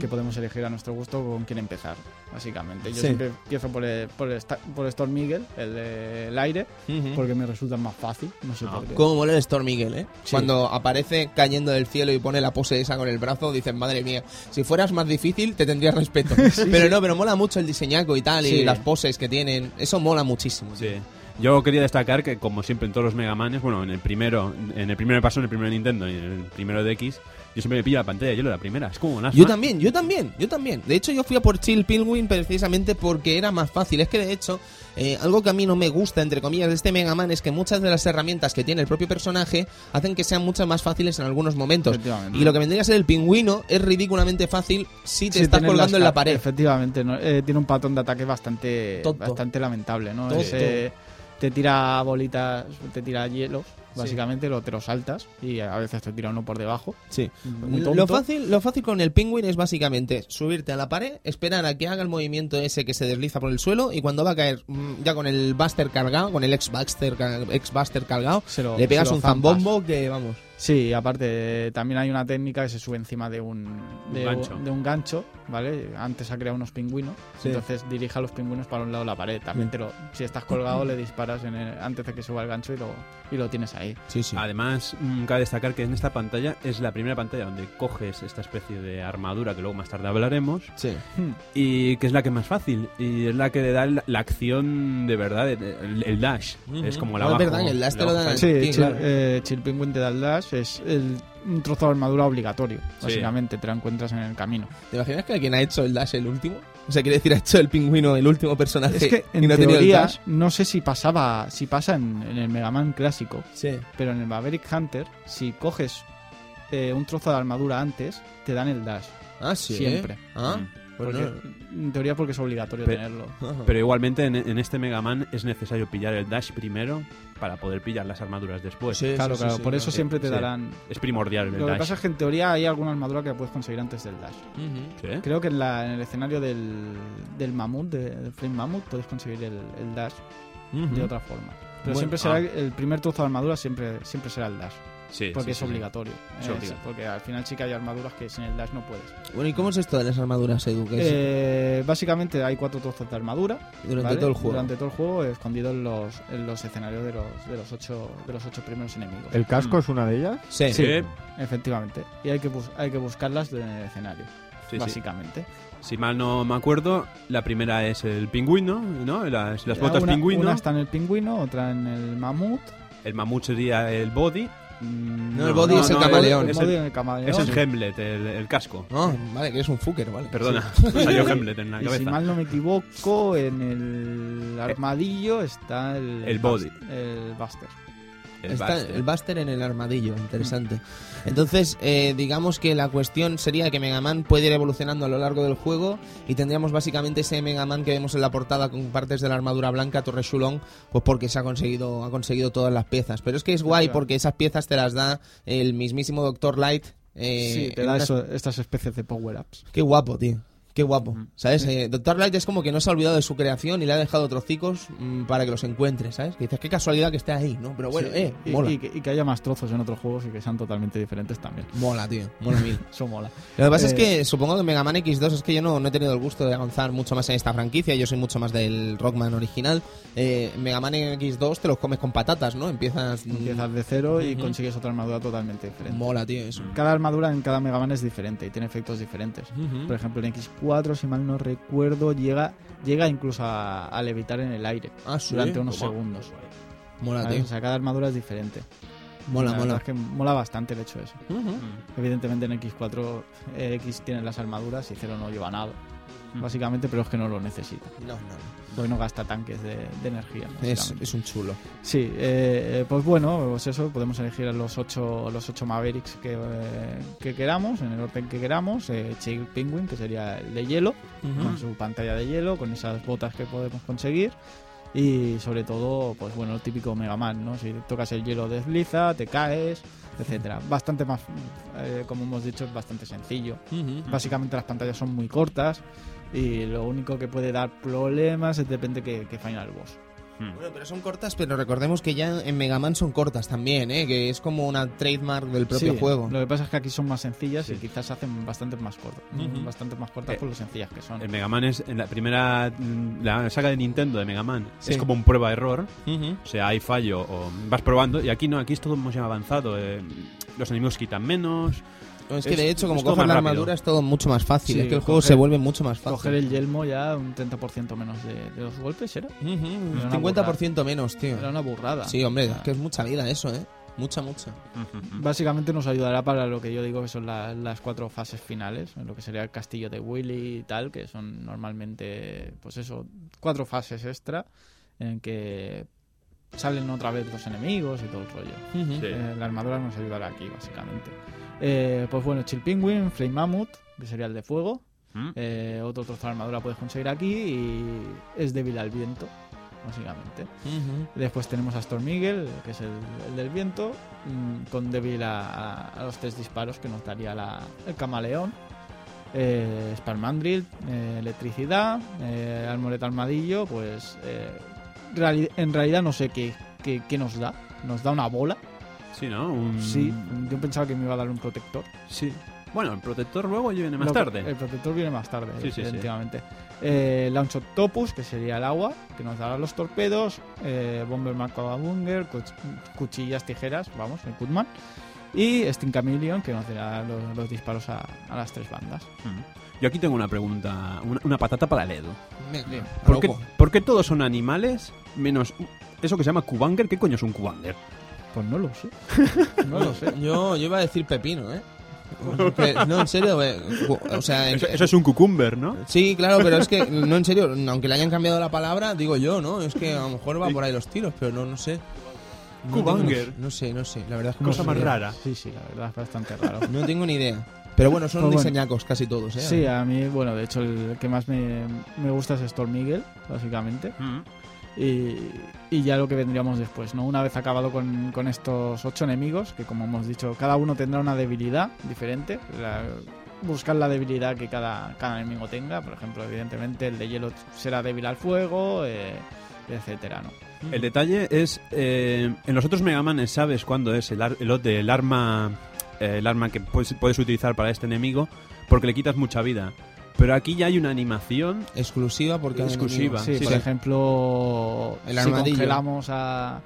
que podemos elegir a nuestro gusto con quién empezar, básicamente. Yo Sí. siempre empiezo por, el, por, el, sta- por Storm Miguel, el del aire, porque me resulta más fácil, no sé Ah, por qué. Cómo mola el Storm Miguel, ¿eh? Sí. Cuando aparece cayendo del cielo y pone la pose esa con el brazo, dices, madre mía, si fueras más difícil te tendrías respeto. pero no, pero mola mucho el diseñaco y tal, y las poses que tienen. Eso mola muchísimo. Sí. Yo quería destacar que, como siempre en todos los Mega Manes, bueno, en el primero, en el primero me pasó en el primero de Nintendo y en el primero de X, yo siempre me pillo la pantalla de hielo la primera. Es como una Yo también, yo también, yo también. De hecho, yo fui a por Chill Penguin precisamente porque era más fácil. Es que, de hecho, eh, algo que a mí no me gusta, entre comillas, de este Mega Man es que muchas de las herramientas que tiene el propio personaje hacen que sean muchas más fáciles en algunos momentos. Efectivamente. Y lo que vendría a ser el pingüino es ridículamente fácil si te Sí, estás colgando en la pared. Efectivamente, ¿no? Eh, tiene un patrón de ataque bastante, Tonto. bastante lamentable, ¿no? Tonto. Ese- te tira bolitas, te tira hielo, básicamente, lo, te lo saltas y a veces te tira uno por debajo. Sí. Muy Lo fácil, lo fácil con el Penguin es básicamente subirte a la pared, esperar a que haga el movimiento ese que se desliza por el suelo y cuando va a caer mm, ya con el Buster cargado, con el ex-Buster ex -Buster cargado, Se lo- le pegas un zambombo que vamos. Sí, aparte también hay una técnica que se sube encima de un, de, gancho. de un gancho, ¿vale? Antes ha creado unos pingüinos, Sí. entonces dirige a los pingüinos para un lado de la pared. También te lo, si estás colgado le disparas en el- antes de que suba el gancho y lo, y lo tienes ahí. Sí, sí. Además, mm, cabe destacar que en esta pantalla es la primera pantalla donde coges esta especie de armadura que luego más tarde hablaremos Sí. y que es la que es más fácil y es la que le da la, la acción de verdad, el, el dash. Es como la No, es verdad el dash te lo bajo da- salto. Sí, Sí, Chill, claro. eh, Chill Penguin te da el dash, es el, un trozo de armadura obligatorio, Sí. básicamente, te la encuentras en el camino. ¿Te imaginas que alguien ha hecho el Dash el último? O sea, quiere decir, ha hecho el pingüino el último personaje Es que y en no tenido el teoría, Dash. no sé si pasaba, si pasa en, en el Mega Man clásico, Sí. pero en el Maverick Hunter, si coges eh, un trozo de armadura antes, te dan el dash. Ah, sí. Siempre. Ah, Mm. Pues Porque- no. En teoría porque es obligatorio Pe- tenerlo. Pero igualmente en, en este Mega Man es necesario pillar el dash primero para poder pillar las armaduras después. Sí, claro, sí, claro, sí, por sí, eso siempre te sí. darán... Es primordial el Lo que dash. pasa es que en teoría hay alguna armadura que puedes conseguir antes del dash. Creo que en, la- en el escenario del, del mamut, de- del Flame Mammoth, puedes conseguir el, el dash de otra forma. Pero Bueno, siempre será ah. el primer trozo de armadura siempre, siempre será el dash. Sí, Porque sí, es sí, sí. obligatorio. Es Eh, obligatorio. porque al final sí que hay armaduras que sin el dash no puedes. Bueno, ¿y cómo es esto de las armaduras, Edu? Eh, básicamente hay cuatro trozos de armadura durante ¿vale? todo el juego. Durante todo el juego, escondidos en los, en los escenarios de los, de los ocho de los ocho primeros enemigos. ¿El casco es una de ellas? Sí. Sí, Efectivamente. Y hay que, bus- hay que buscarlas en el escenario, sí, sí. básicamente. Si mal no me acuerdo, la primera es el pingüino, ¿no? Las, las botas una, pingüino. Una está en el pingüino, otra en el mamut. El mamut sería el body. No, el body es el camaleón. Es el el- camaleón. Es el Hemlet, el, el casco. Ah, vale, que eres un fucker, vale. Perdona, me salió Hemlet en la Y si mal no me equivoco, en el armadillo está el... El body. El Buster. El Está Buster. el Buster en el armadillo, interesante. Entonces, eh, digamos que la cuestión sería que Mega Man puede ir evolucionando a lo largo del juego y tendríamos básicamente ese Mega Man que vemos en la portada con partes de la armadura blanca, Torre Shulong, pues porque se ha conseguido, ha conseguido todas las piezas. Pero es que es guay porque esas piezas te las da el mismísimo Doctor Light. eh, sí, te da unas- eso- estas especies de power-ups. Qué guapo, tío. Qué guapo. ¿Sabes? Eh, Doctor Light es como que no se ha olvidado de su creación y le ha dejado trocicos mm, para que los encuentre, ¿sabes? Que dices, qué casualidad que esté ahí, ¿no? Pero bueno, Sí, eh, y, mola. y que, y que haya más trozos en otros juegos y que sean totalmente diferentes también. Mola, tío. Mola mil. Eso mola. Lo que pasa es Eh, que supongo que Mega Man X2 es que yo no, no he tenido el gusto de avanzar mucho más en esta franquicia. Yo soy mucho más del Rockman original. Eh, Mega Man X2 te los comes con patatas, ¿no? Empiezas. mm, Empiezas de cero y consigues otra armadura totalmente diferente. Mola, tío, eso. Cada armadura en cada Mega Man es diferente y tiene efectos diferentes. Por ejemplo, en X4, si mal no recuerdo, llega, llega incluso a, a levitar en el aire Ah, sí. durante unos ¿Cómo? segundos. Mola, ¿vale? tío. O sea, cada armadura es diferente. Mola, La mola. es que mola bastante el hecho ese. Ujú. Evidentemente en X4 eh, X tiene las armaduras y Cero no lleva nada. Básicamente, pero es que no lo necesita. No, no. Porque no gasta tanques de, de energía. Es, un chulo. Sí, eh, pues bueno, pues eso, podemos elegir los ocho, los ocho Mavericks que, eh, que queramos, en el orden que queramos. Eh, Chill Penguin, que sería el de hielo, con su pantalla de hielo, con esas botas que podemos conseguir. Y sobre todo, pues bueno, el típico Mega Man, ¿no? Si tocas el hielo desliza, te caes, etcétera. Bastante más, eh, como hemos dicho, es bastante sencillo. Ujú. Básicamente las pantallas son muy cortas y lo único que puede dar problemas es depende que, que Final Boss. Hmm. Bueno, pero son cortas, pero recordemos que ya en Mega Man son cortas también, ¿eh? Que es como una trademark del propio Sí, juego. Lo que pasa es que aquí son más sencillas Sí. y quizás se hacen bastante más cortas. Bastante más cortas Eh, por lo sencillas que son. El Mega Man es en la primera mm, la saga de Nintendo de Mega Man Sí. es como un prueba error, Ujú. o sea, hay fallo o vas probando y aquí no, aquí es todo mucho más avanzado, eh, los enemigos quitan menos, Es que Es- de hecho, como coges la armadura, es todo mucho más fácil. Sí, es que el juego coger- se vuelve mucho más fácil. Coger el yelmo ya un 30% menos de, de los golpes, ¿era? Ujú, un Era una 50% menos, tío. Era una burrada. Sí, hombre, O sea, es que es mucha vida eso, ¿eh? Mucha, mucha. Básicamente nos ayudará para lo que yo digo que son la- las cuatro fases finales, en lo que sería el castillo de Willy y tal, que son normalmente, pues eso, cuatro fases extra en que salen otra vez los enemigos y todo el rollo. Sí. Eh, la armadura nos ayudará aquí, básicamente. Eh, pues bueno, Chill Penguin, Flame Mammoth, que sería el de fuego. Mm. Eh, otro trozo de armadura puedes conseguir aquí y es débil al viento, básicamente. Después tenemos a Storm Eagle, que es el, el del viento, mm, con débil a, los tres disparos que nos daría la- el camaleón. Eh, Sparmandrill, eh, electricidad, eh, Armoret Armadillo, pues eh, reali- en realidad no sé qué, qué, qué nos da. Nos da una bola. Sí, ¿no? Un- Sí, yo pensaba que me iba a dar un protector. Sí. Bueno, el protector luego viene más Lo- tarde. El protector viene más tarde, Sí, sí, sí. efectivamente. Eh, Launch Octopus, que sería el agua, que nos dará los torpedos. Eh, Bomber Macabunger, cuchillas, tijeras, vamos, el Kutman. Y Sting Chameleon, que nos dará los, los disparos a, a las tres bandas. Mm. Yo aquí tengo una pregunta, una, una patata para Ledo. Venga, ¿Por qué, loco. por qué todos son animales menos eso que se llama Kubanger? ¿Qué coño es un Kubanger? Pues no lo sé. no lo sé. Yo, yo iba a decir pepino, ¿eh? No, en serio, eh, o sea, en- Eso, eso es un cucumber, ¿no? Sí, claro, pero es que, no en serio, aunque le hayan cambiado la palabra, digo yo, ¿no? Es que a lo mejor va por ahí los tiros, pero no, no sé. No tengo- Kubanger. No sé, no sé, la verdad es que Cosa no más sé. rara. Sí, sí, la verdad es bastante raro. No tengo ni idea. Pero bueno, son Pues bueno. diseñacos casi todos, ¿eh? Sí, a mí, bueno, de hecho, el que más me, me gusta es Storm Eagle, básicamente. Mm. Y, ya lo que vendríamos después, ¿no? Una vez acabado con, estos ocho enemigos, que como hemos dicho, cada uno tendrá una debilidad diferente. la- buscar la debilidad que cada, cada enemigo tenga. Por ejemplo, evidentemente el de hielo será débil al fuego, eh, etcétera, ¿no? El detalle es, eh, en los otros Mega Man sabes cuándo es el, ar- el, el arma eh, el arma que puedes, puedes utilizar para este enemigo porque le quitas mucha vida. Pero aquí ya hay una animación Exclusiva porque Exclusiva. Sí, sí, por sí. ejemplo, El si congelamos a,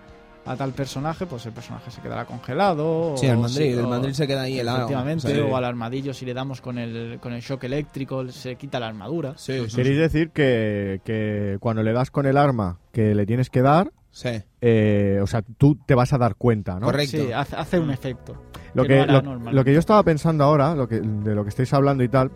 a tal personaje, pues el personaje se quedará congelado. Sí, el mandril, si- el mandril se queda ahí helado. Efectivamente, O sea, o al armadillo si le damos con el, con el shock eléctrico se quita la armadura. Sí, sí, ¿Queréis decir que, que cuando le das con el arma que le tienes que dar, Sí, eh, o sea, tú te vas a dar cuenta, ¿no? Correcto. Sí, hace, hace un efecto. Lo que que, no hará lo, lo que yo estaba pensando ahora, lo que, de lo que estáis hablando y tal,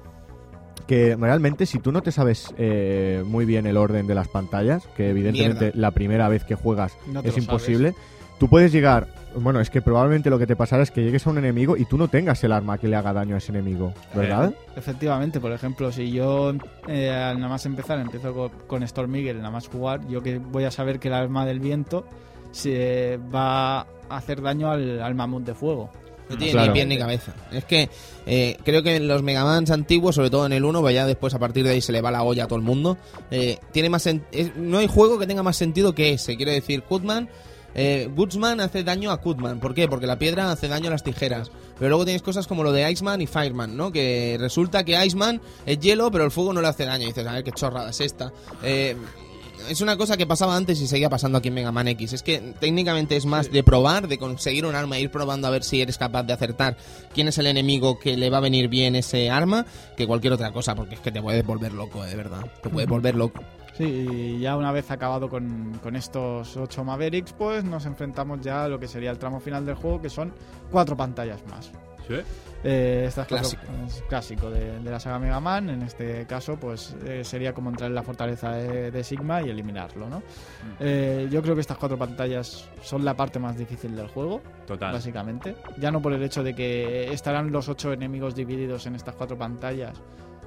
que realmente si tú no te sabes eh, muy bien el orden de las pantallas, que evidentemente Mierda. la primera vez que juegas No es imposible, tú puedes llegar, bueno, es que probablemente lo que te pasará es que llegues a un enemigo y tú no tengas el arma que le haga daño a ese enemigo, ¿verdad? Efectivamente, por ejemplo, si yo eh, al nada más empezar empiezo con, con Storm Eagle, nada más jugar, yo que voy a saber que el arma del viento se va a hacer daño al, al mamut de fuego. No tiene Claro. ni pie ni cabeza. Es que eh, creo que en los Megamans antiguos, sobre todo en el 1, pues ya después a partir de ahí se le va la olla a todo el mundo. eh, tiene más es- no hay juego que tenga más sentido que ese. Quiero decir, Kutman, eh, Goodsman hace daño a Kutman. ¿Por qué? Porque la piedra hace daño a las tijeras. Pero luego tienes cosas como lo de Iceman y Fireman, ¿no? Que resulta que Iceman es hielo, pero el fuego no le hace daño. Y dices, a ver qué chorrada es esta. Eh, es una cosa que pasaba antes y seguía pasando aquí en Mega Man X. Es que técnicamente es más de probar, de conseguir un arma, e ir probando a ver si eres capaz de acertar quién es el enemigo que le va a venir bien ese arma, que cualquier otra cosa, porque es que te puedes volver loco, de verdad. Te puedes volver loco. Sí, y ya una vez acabado con, con estos ocho Mavericks, pues nos enfrentamos ya a lo que sería el tramo final del juego, que son cuatro pantallas más. Sí. Eh, estas Clásico. es clásico de, de la saga Mega Man. En este caso, pues eh, sería como entrar en la fortaleza de, de Sigma y eliminarlo, ¿no? Eh, yo creo que estas cuatro pantallas son la parte más difícil del juego, Total. básicamente. Ya no por el hecho de que estarán los ocho enemigos divididos en estas cuatro pantallas,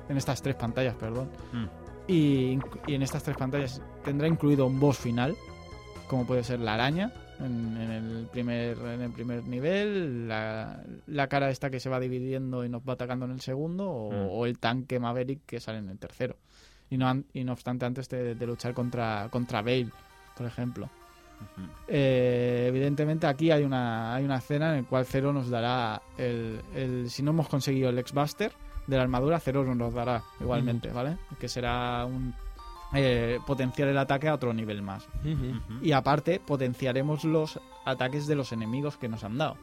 en estas tres pantallas, perdón. Mm. Y en estas tres pantallas tendrá incluido un boss final, como puede ser la araña en, en el, primer, en el primer nivel, la, la cara esta que se va dividiendo y nos va atacando en el segundo, o, Mm. o el tanque Maverick que sale en el tercero. Y no, y no obstante, antes de, de luchar contra, contra Bale, por ejemplo. Eh, evidentemente aquí hay una, hay una escena en la cual Zero nos dará el, el- si no hemos conseguido el X-Buster de la armadura, Zero nos dará igualmente, ¿vale? Que será un eh, potenciar el ataque a otro nivel más. Y aparte potenciaremos los ataques de los enemigos que nos han dado.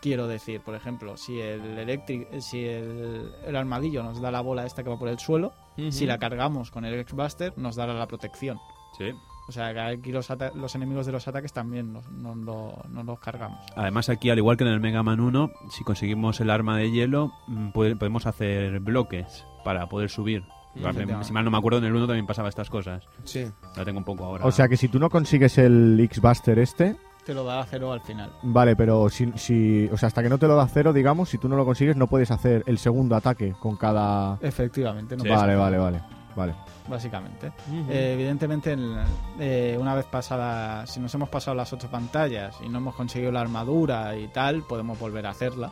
Quiero decir, por ejemplo, si el electric, si el, el armadillo nos da la bola esta que va por el suelo, si la cargamos con el X-Buster nos dará la protección. Sí. O sea, que aquí los, enemigos de los ataques también nos, nos lo- nos los cargamos. Además aquí, al igual que en el Mega Man 1, si conseguimos el arma de hielo, mm, puede- podemos hacer bloques para poder subir. Si mal no me acuerdo, en el 1 también pasaba estas cosas. Sí. La tengo un poco ahora. O sea que si tú no consigues el X-Buster este, Te lo dará cero al final. vale, pero si, si, o sea, hasta que no te lo da cero, digamos, si tú no lo consigues, no puedes hacer el segundo ataque con cada. Efectivamente, no Sí, pasa vale, nada, vale, vale, vale. básicamente. Eh, evidentemente, en- eh, una vez pasada, si nos hemos pasado las ocho pantallas y no hemos conseguido la armadura y tal, podemos volver a hacerla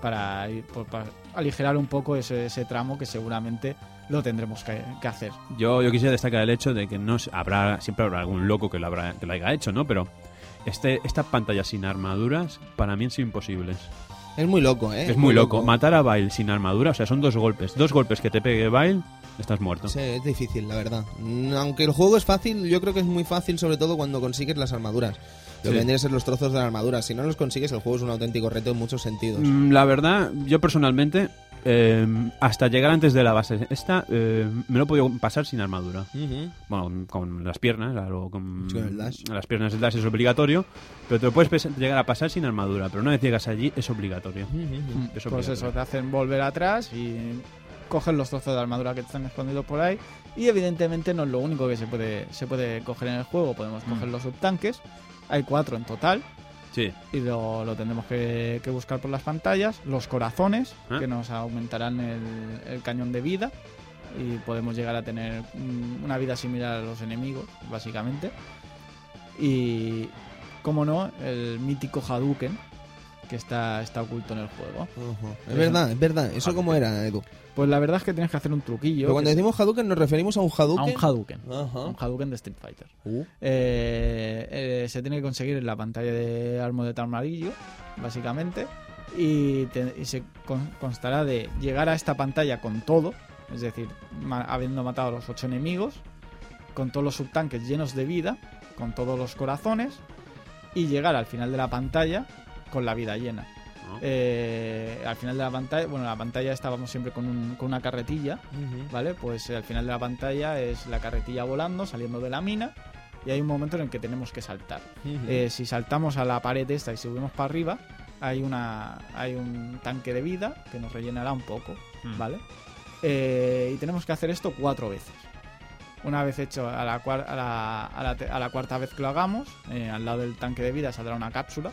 para, ir- por- para aligerar un poco ese, ese tramo que seguramente lo tendremos que, que hacer. Yo, yo quisiera destacar el hecho de que no se- habrá siempre habrá algún loco que lo, habrá, que lo haya hecho, ¿no? Pero este, estas pantallas sin armaduras para mí han sido imposibles. Es muy loco, ¿eh? es muy loco. Matar a Bile sin armadura, o sea, son dos golpes. Dos golpes que te pegue Bile, estás muerto. Sí, es difícil, la verdad. Mm, Aunque el juego es fácil, yo creo que es muy fácil, sobre todo cuando consigues las armaduras. Lo Sí. que vendrían a ser los trozos de la armadura. Si no los consigues, el juego es un auténtico reto en muchos sentidos. Mm, La verdad, yo personalmente, eh, hasta llegar antes de la base esta, eh, me lo he podido pasar sin armadura. Bueno, con las piernas, claro, con, Sí, el dash. las piernas del dash es obligatorio, pero te lo puedes llegar a pasar sin armadura, pero una vez llegas allí es obligatorio. Es pues eso, te hacen volver atrás y cogen los trozos de armadura que están escondidos por ahí. Y evidentemente no es lo único que se puede, se puede coger en el juego. Podemos coger los subtanques. Hay cuatro en total. Sí, y lo, lo tendremos que, que buscar por las pantallas. Los corazones, ¿Ah? que nos aumentarán el, el cañón de vida y podemos llegar a tener mm, una vida similar a los enemigos, básicamente. Y, como no, el mítico Hadouken, que está, está oculto en el juego. Es verdad, es verdad. ¿Eso cómo era, Edu? Pues la verdad es que tienes que hacer un truquillo. Pero cuando decimos Hadouken, ¿nos referimos a un Hadouken? a un Hadouken. Ajá. Un Hadouken de Street Fighter. Uh. Eh, eh, se tiene que conseguir en la pantalla de armo de amarillo, básicamente, y, te- y se con- constará de llegar a esta pantalla con todo, es decir, ma- habiendo matado a los ocho enemigos, con todos los subtanques llenos de vida, con todos los corazones, y llegar al final de la pantalla con la vida llena. ¿no? Eh, al final de la pantalla, bueno, la pantalla estábamos siempre con, un- con una carretilla. ¿vale? Pues eh, al final de la pantalla es la carretilla volando, saliendo de la mina, y hay un momento en el que tenemos que saltar. Eh, si saltamos a la pared esta y subimos para arriba, hay una hay un tanque de vida que nos rellenará un poco, Mm. ¿vale? Y tenemos que hacer esto cuatro veces. Una vez hecho, a la, a la, a la a la cuarta vez que lo hagamos, al lado del tanque de vida saldrá una cápsula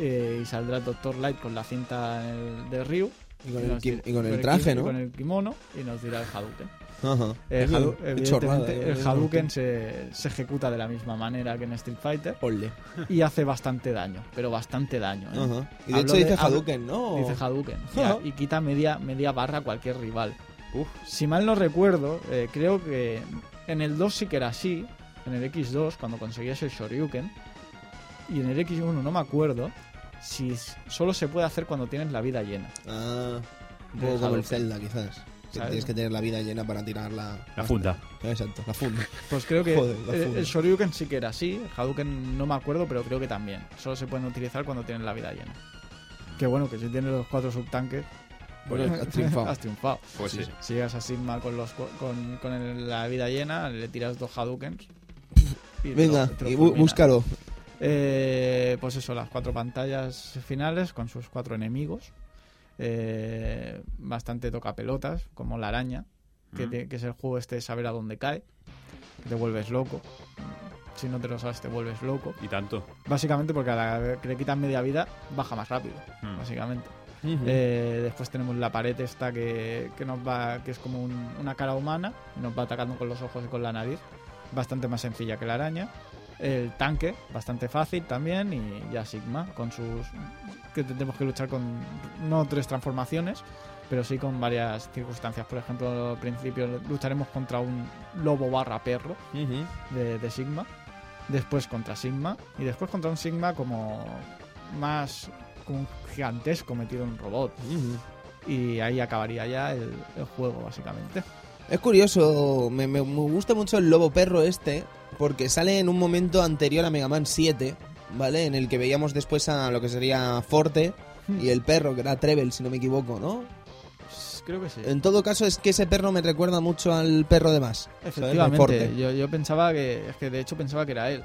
eh, y saldrá el Dr. Light con la cinta el- de Ryu. Y con el, y con el traje, y ¿no? Con el kimono y nos dirá el Hadouken. Ajá. Eh, chorrada, eh, el eh, Hadouken se, se ejecuta de la misma manera que en Street Fighter Ole. y hace bastante daño, pero bastante daño. ¿eh? Ajá. Y de Hablo hecho dice Hadouken, ¿no? Dice Hadouken Ajá. y quita media, media barra a cualquier rival. Uf. Si mal no recuerdo, eh, creo que en el 2 sí que era así, en el X2, cuando conseguías el Shoryuken, y en el X1 no me acuerdo si solo se puede hacer cuando tienes la vida llena. Ah, un poco como el. Zelda, quizás. Que tienes que tener la vida llena para tirar la... La funda. Exacto, la funda. Pues creo que Joder, el, el Shoryuken sí que era así, el Hadouken no me acuerdo, pero creo que también. Solo se pueden utilizar cuando tienen la vida llena. Que bueno, que si tienes los cuatro subtanques, Bueno, has triunfado. has triunfado. Pues sí. Si llegas a Sigma con, los, con, con el- la vida llena, le tiras dos Hadoukens. y Venga, lo- y búscalo. Eh, pues eso, las cuatro pantallas finales con sus cuatro enemigos. Eh, bastante toca pelotas, como la araña, que, te- que es el juego este de saber a dónde cae. Te vuelves loco. Si no te lo sabes, te vuelves loco. Y tanto. Básicamente porque a la que le quitan media vida, baja más rápido. Mm. Básicamente. Eh, después tenemos la pared esta que, que nos va, que es como un- una cara humana, nos va atacando con los ojos y con la nariz, bastante más sencilla que la araña. El tanque, bastante fácil también, y ya Sigma, con sus que tendremos que luchar con no tres transformaciones, pero sí con varias circunstancias. Por ejemplo, al principio lucharemos contra un lobo barra perro de, de Sigma. después contra Sigma y después contra un Sigma como más como un gigantesco metido en un robot. Y ahí acabaría ya el, el juego, básicamente. Es curioso, me, gusta mucho el lobo perro este, porque sale en un momento anterior a Mega Man 7, ¿vale? En el que veíamos después a lo que sería Forte y el perro, que era Treble, si no me equivoco, ¿no? Creo que sí. En todo caso, es que ese perro me recuerda mucho al perro de más. Efectivamente, yo, yo pensaba que, es que de hecho pensaba que era él.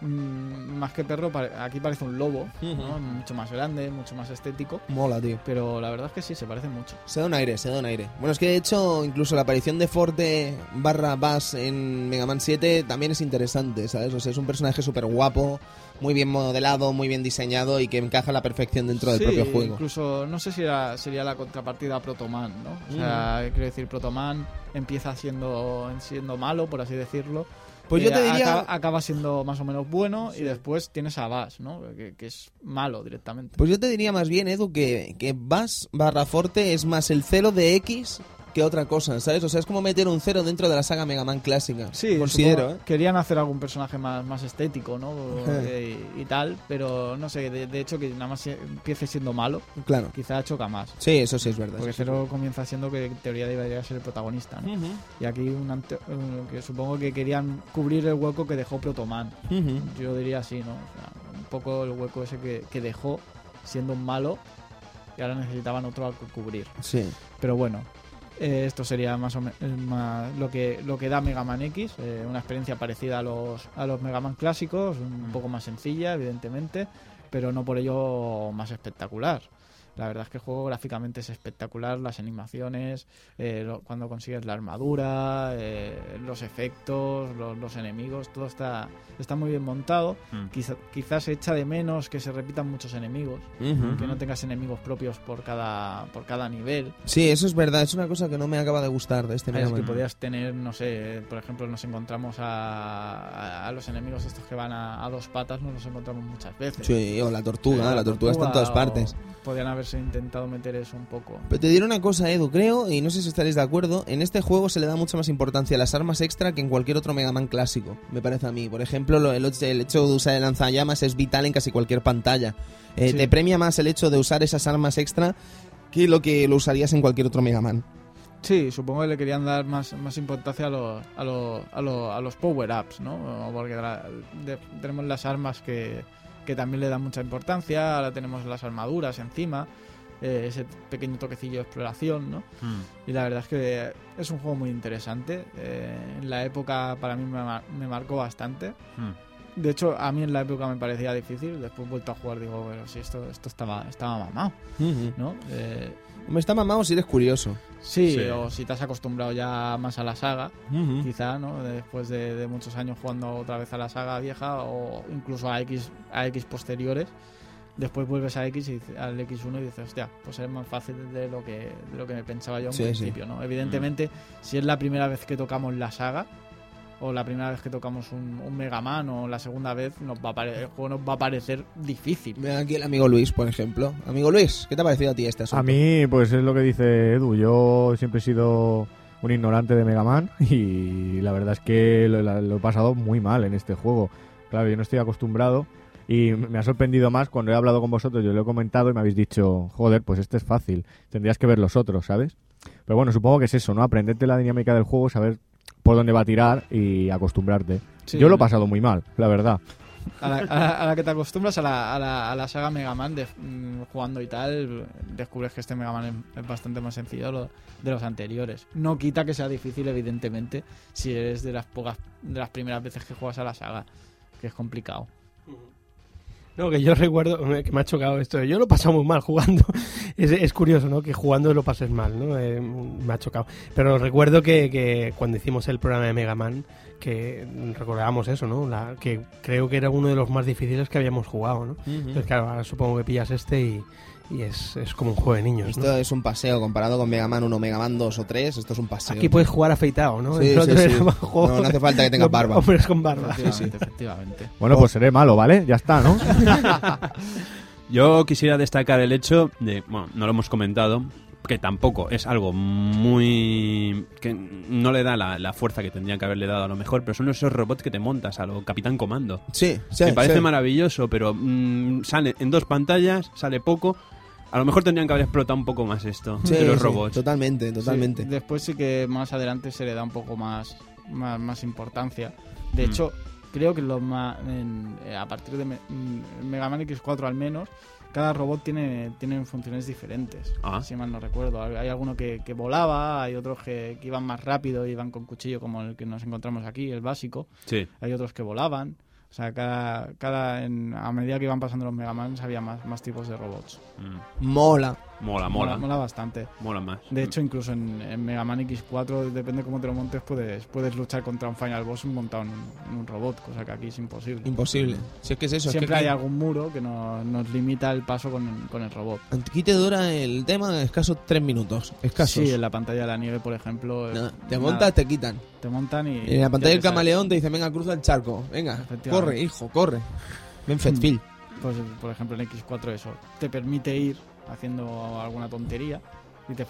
Mm, más que perro, aquí parece un lobo, ¿no? Mucho más grande, mucho más estético. Mola, tío. Pero la verdad es que sí, se parece mucho. Se da un aire, se da un aire. Bueno, es que de hecho, incluso la aparición de Forte barra Bass en Mega Man 7 también es interesante, ¿sabes? O sea, es un personaje súper guapo, muy bien modelado, muy bien diseñado y que encaja a la perfección dentro del Sí, propio juego. Incluso, no sé si era, sería la contrapartida a Protoman, ¿no? O sea, quiero decir, Protoman empieza siendo, siendo malo, por así decirlo. Pues yo Eh, te diría... Acaba, acaba siendo más o menos bueno y después tienes a Bass, ¿no? Que, que es malo directamente. Pues yo te diría más bien, Edu, que, que Bass barra Forte es más el cero de X que otra cosa, ¿sabes? O sea, es como meter un cero dentro de la saga Mega Man clásica. Sí, considero, ¿eh? Querían hacer algún personaje más, más estético, ¿no? Y, y tal, pero no sé, de, de hecho que nada más empiece siendo malo, Claro. quizá choca más. Sí, eso sí es verdad. Porque Cero comienza siendo que en teoría debería ser el protagonista, ¿no? Y aquí un ante- que supongo que querían cubrir el hueco que dejó Protoman. Ujú. Yo diría así, ¿no? O sea, un poco el hueco ese que, que dejó siendo un malo y ahora necesitaban otro al que cubrir. Sí. Pero bueno, eh, esto sería más o menos lo que lo que da Mega Man X, eh, una experiencia parecida a los a los Mega Man clásicos, un poco más sencilla, evidentemente, pero no por ello más espectacular. La verdad es que el juego gráficamente es espectacular, las animaciones, eh, lo- cuando consigues la armadura, eh, los efectos, los, los enemigos, todo está, está muy bien montado. Mm. Quizá- quizás se echa de menos que se repitan muchos enemigos, Ujú. que no tengas enemigos propios por cada, por cada nivel. Sí, eso es verdad. Es una cosa que no me acaba de gustar de este Es que podías tener, no sé, por ejemplo, nos encontramos a, a- a los enemigos estos que van a, a dos patas, nos los encontramos muchas veces. Sí, o la tortuga. Pero la tortuga está en todas partes. Podían haberse intentado meter eso un poco. Pero te diré una cosa, Edu, creo, y no sé si estaréis de acuerdo, en este juego se le da mucha más importancia a las armas extra que en cualquier otro Mega Man clásico, me parece a mí. Por ejemplo, lo- el, hecho de usar el lanzallamas es vital en casi cualquier pantalla. Eh, Sí. Te premia más el hecho de usar esas armas extra que lo que lo usarías en cualquier otro Mega Man. Sí, supongo que le querían dar más, más importancia a los, a los, a los, a los power-ups, ¿no? Porque la- de- tenemos las armas que, que también le dan mucha importancia, ahora tenemos las armaduras encima, eh, ese pequeño toquecillo de exploración, ¿no? Mm. Y la verdad es que es un juego muy interesante. eh, en la época para mí me, mar- me marcó bastante. Mm. De hecho, a mí en la época me parecía difícil. Después he vuelto a jugar, digo, pero si esto, esto estaba, estaba mamado, ¿no? Eh, Me está mamado si eres curioso. Sí, Sí. o si te has acostumbrado ya más a la saga, quizá, ¿no? Después de, de muchos años jugando otra vez a la saga vieja o incluso a X, a X posteriores. Después vuelves a X y al X1 y dices, hostia, pues es más fácil de lo que, de lo que me pensaba yo en Sí, sí. principio, ¿no? Evidentemente, si es la primera vez que tocamos la saga, o la primera vez que tocamos un, un Mega Man, o la segunda vez, nos va a pare- el juego nos va a parecer difícil. Ve aquí el amigo Luis, por ejemplo. Amigo Luis, ¿qué te ha parecido a ti este asunto? A mí, pues es lo que dice Edu. Yo siempre he sido un ignorante de Mega Man y la verdad es que lo, lo he pasado muy mal en este juego. Claro, yo no estoy acostumbrado y me ha sorprendido más cuando he hablado con vosotros. Yo lo he comentado y me habéis dicho, joder, pues este es fácil. Tendrías que ver los otros, ¿sabes? Pero bueno, supongo que es eso, ¿no? Aprenderte la dinámica del juego, saber por dónde va a tirar y acostumbrarte. Sí, yo lo he pasado muy mal, la verdad. A la, a la- a la que te acostumbras a la, a la, a la saga Mega Man de, mm, jugando y tal, descubres que este Mega Man es, es bastante más sencillo de, lo- de los anteriores. No quita que sea difícil, evidentemente, si eres de las pocas, de las primeras veces que juegas a la saga, que es complicado. No, que yo recuerdo que me ha chocado esto. Yo lo he pasado muy mal jugando. Es, es curioso, ¿no? Que jugando lo pases mal, ¿no? Eh, me ha chocado. Pero recuerdo que, que cuando hicimos el programa de Mega Man, que recordábamos eso, ¿no? La, que creo que era uno de los más difíciles que habíamos jugado, ¿no? Entonces, claro, ahora supongo que pillas este y, y es, es como un juego de niños, ¿no? Esto es un paseo comparado con Mega Man 1, Mega Man 2 o 3. Esto es un paseo. Aquí puedes jugar afeitado, ¿no? Sí, sí, juego No, no hace falta que tengas barba. Hombres con barba. Efectivamente, efectivamente. Bueno, pues seré malo, ¿vale? Ya está, ¿no? Yo quisiera destacar el hecho de, bueno, no lo hemos comentado, que tampoco es algo muy... que no le da la, la fuerza que tendrían que haberle dado a lo mejor, pero son esos robots que te montas a lo Capitán Comando. Sí, sí. Me parece sí. maravilloso, pero mm, sale en dos pantallas, sale poco. A lo mejor tendrían que haber explotado un poco más esto Sí, de los sí, robots. Totalmente, totalmente. Sí, después sí que más adelante se le da un poco más, más, más importancia. De Mm. hecho, creo que los ma- en- eh, a partir de Me- mm, Mega Man X4 al menos, cada robot tiene, tiene funciones diferentes. Ah. Si mal no recuerdo. Hay hay alguno que, que volaba, hay otros que, que iban más rápido, iban con cuchillo como el que nos encontramos aquí, el básico. Sí. Hay otros que volaban. O sea, cada, cada en- a medida que iban pasando los Mega Man había más, más tipos de robots. Mm. Mola. Mola, mola. Mola, mola bastante. Mola más. De hecho, incluso en, en Mega Man X4, depende cómo te lo montes, puedes, puedes luchar contra un final boss montado en un, en un robot, cosa que aquí es imposible. Imposible. Si es que es eso. Siempre es que hay algún muro que no- nos limita el paso con, con el robot. Aquí te dura el tema escasos tres minutos. Escasos. Sí, en la pantalla de la nieve, por ejemplo. Nada, te nada, montas, te quitan. te montan y. En la pantalla del camaleón te dice, venga, cruza el charco. Venga, corre, hijo, corre. Ven, Mm. Fedfil. Pues, por ejemplo, en X4 eso. Te permite ir haciendo alguna tontería y te,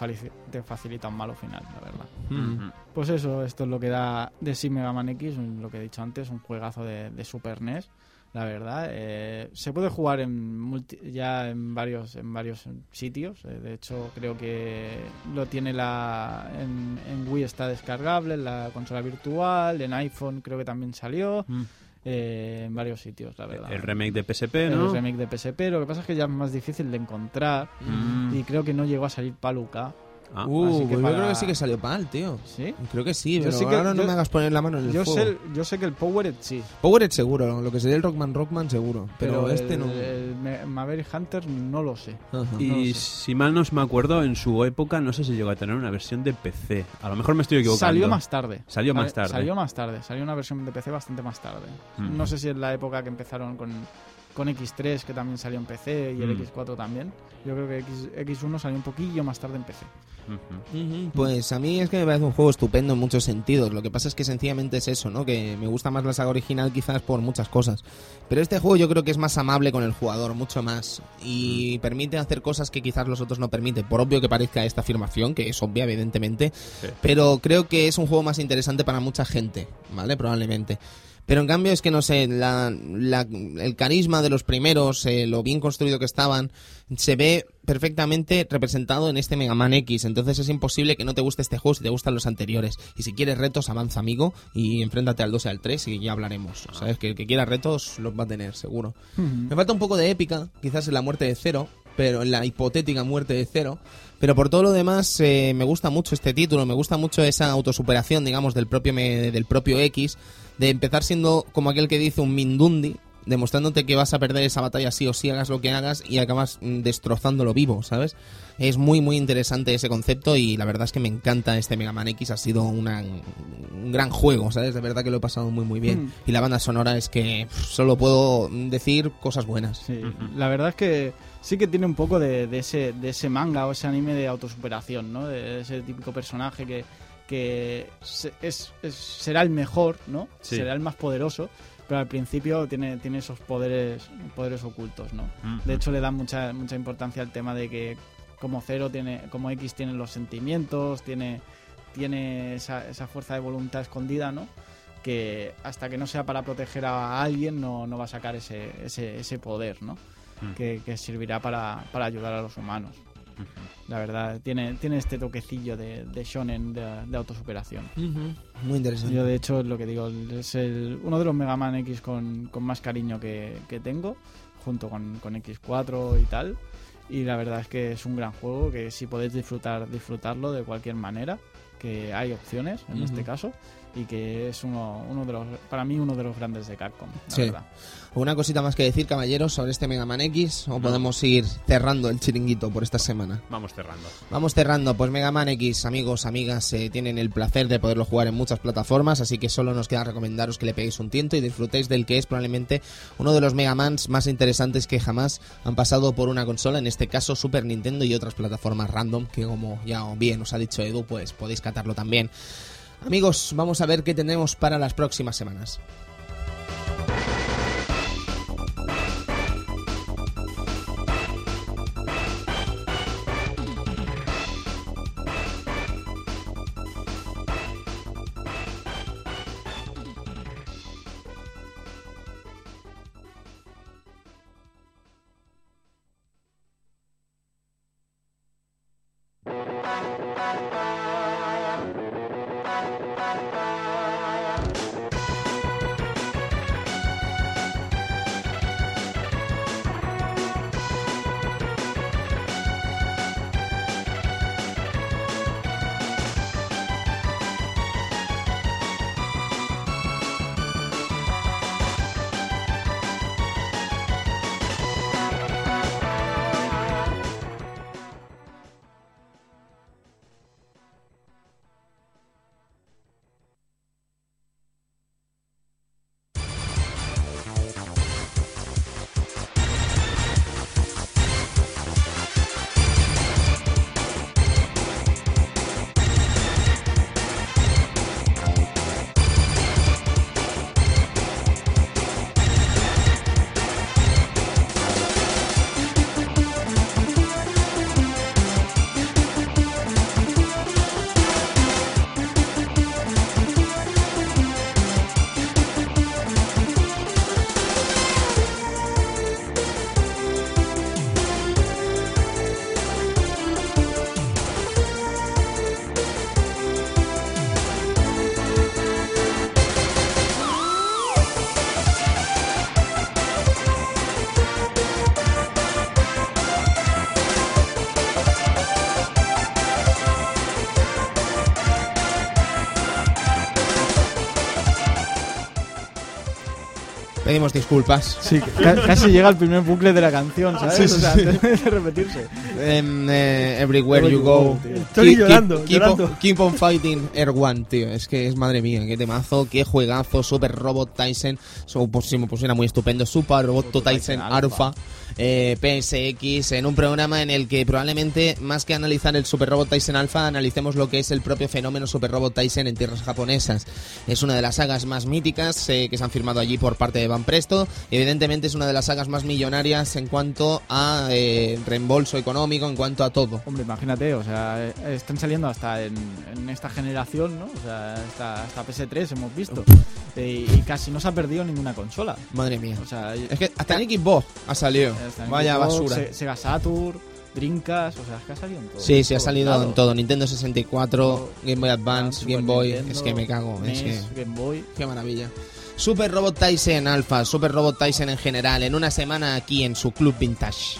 te facilita un malo final, la verdad. Ujú. Pues eso, esto es lo que da de sí Mega Man X, lo que he dicho antes, un juegazo de, de Super NES, la verdad. Eh, se puede jugar en multi- ya en varios en varios sitios, eh, de hecho creo que lo tiene la en, en Wii está descargable, en la consola virtual, en iPhone creo que también salió, Mm. Eh, en varios sitios, la verdad. El remake de PSP, ¿no? El remake de PSP, lo que pasa es que ya es más difícil de encontrar Mm. y creo que no llegó a salir Paluca. Ah. Uh, así que pues yo creo que sí que salió pal, tío. ¿Sí? Creo que sí, Yo pero sí que- ahora no yo- me hagas poner la mano en el Yo fuego. sé, yo sé que el Powered sí, Powered seguro, lo que sería el Rockman Rockman seguro. Pero, pero, este el, no. el Ma- Maverick Hunter no lo sé. Ajá. no Y lo sé. si mal no me acuerdo, en su época no sé si llegó a tener una versión de PC. A lo mejor me estoy equivocando. Salió más tarde. Salió más tarde. Salió más tarde. Salió una versión de PC bastante más tarde. Mm. No sé si es la época que empezaron con, con X3, que también salió en PC, y el Mm. X4 también. Yo creo que X, X1 salió un poquillo más tarde en PC. Ujú. Ujú, Pues a mí es que me parece un juego estupendo en muchos sentidos. Lo que pasa es que sencillamente es eso, ¿no? Que me gusta más la saga original quizás por muchas cosas. Pero este juego yo creo que es más amable con el jugador, mucho más. Y permite hacer cosas que quizás los otros no permiten. Por obvio que parezca esta afirmación, que es obvia evidentemente. Sí. Pero creo que es un juego más interesante para mucha gente, ¿vale? Probablemente. Pero en cambio es que no sé, la, la- el carisma de los primeros, eh, lo bien construido que estaban, se ve perfectamente representado en este Mega Man X. Entonces es imposible que no te guste este juego si te gustan los anteriores. Y si quieres retos, avanza amigo y enfréntate al 2 y al 3 y ya hablaremos. ¿Sabes? Que el que quiera retos los va a tener, seguro. Me falta un poco de épica, quizás en la muerte de Cero, pero en la hipotética muerte de Cero. Pero por todo lo demás, eh, me gusta mucho este título, me gusta mucho esa autosuperación, digamos, del propio, me- del propio X, de empezar siendo como aquel que dice un Mindundi, demostrándote que vas a perder esa batalla sí o sí, hagas lo que hagas, y acabas mm, destrozándolo vivo, ¿sabes? Es muy, muy interesante ese concepto y la verdad es que me encanta este Mega Man X, ha sido una- un gran juego, ¿sabes? De verdad que lo he pasado muy, muy bien. Mm. Y la banda sonora es que pff, solo puedo decir cosas buenas. Sí, la verdad es que sí que tiene un poco de, de ese, de ese manga o ese anime de autosuperación, ¿no? De ese típico personaje que, que se- es, es- será el mejor, ¿no? Sí. Será el más poderoso, pero al principio tiene, tiene esos poderes, poderes ocultos, ¿no? De hecho, le dan mucha, mucha importancia al tema de que como Cero tiene, como X tiene los sentimientos, tiene, tiene esa, esa fuerza de voluntad escondida, ¿no? Que hasta que no sea para proteger a alguien no, no va a sacar ese, ese, ese poder, ¿no? Mm. Que, que servirá para, para ayudar a los humanos. La verdad, tiene, tiene este toquecillo de, de shonen, de, de autosuperación. Muy interesante. Yo, de hecho, es lo que digo, es el, uno de los Mega Man X con, con más cariño que, que tengo, junto con, con X4 y tal. Y la verdad es que es un gran juego que si podéis disfrutar, disfrutarlo de cualquier manera, que hay opciones en este caso, y que es uno, uno de los, para mí uno de los grandes de Capcom, la Sí. verdad. ¿Una cosita más que decir, caballeros, sobre este Mega Man X? ¿O podemos ir cerrando el chiringuito por esta semana? Vamos cerrando. Vamos cerrando, pues Mega Man X, amigos, amigas, eh, tienen el placer de poderlo jugar en muchas plataformas, así que solo nos queda recomendaros que le peguéis un tiento y disfrutéis del que es probablemente uno de los Mega Mans más interesantes que jamás han pasado por una consola, en este caso Super Nintendo y otras plataformas random, que como ya bien os ha dicho Edu, pues podéis catarlo también. Amigos, vamos a ver qué tenemos para las próximas semanas. Pedimos disculpas. Sí, ca- casi llega el primer bucle de la canción, ¿sabes? Sí, o sí, sea, sí. antes de repetirse. Em, eh, everywhere you go. tío. Estoy Keep- llorando, keep, keep llorando. On, keep on fighting Air One, tío. Es que es madre mía, qué temazo, qué juegazo. Super Robot Tyson. So, pues, si me pusiera muy estupendo. Super Robot Tyson Tyson Alpha. Alpha. eh, PSX. En un programa en el que probablemente, más que analizar el Super Robot Tyson Alpha, analicemos lo que es el propio fenómeno Super Robot Tyson en tierras japonesas. Es una de las sagas más míticas eh, que se han firmado allí por parte de Van Presto. Y evidentemente es una de las sagas más millonarias en cuanto a eh, reembolso económico, en cuanto a todo. Hombre, imagínate, o sea, están saliendo hasta en, en esta generación, ¿no? O sea, hasta, hasta PS3 hemos visto. Eh, y casi no se ha perdido ninguna consola. Madre mía. O sea, Es que hasta en Xbox ha salido. Vaya Xbox, basura. Se- Sega Saturn, Dreamcast, o sea, es que ha salido en todo. Sí, sí, ha salido claro. en todo. Nintendo 64, Game Boy Advance, Super Game Boy. Nintendo, Es que me cago. Es que, NES, Game Boy. qué maravilla. Super Robot Tyson Alpha, Super Robot Tyson en general, en una semana aquí en su club vintage.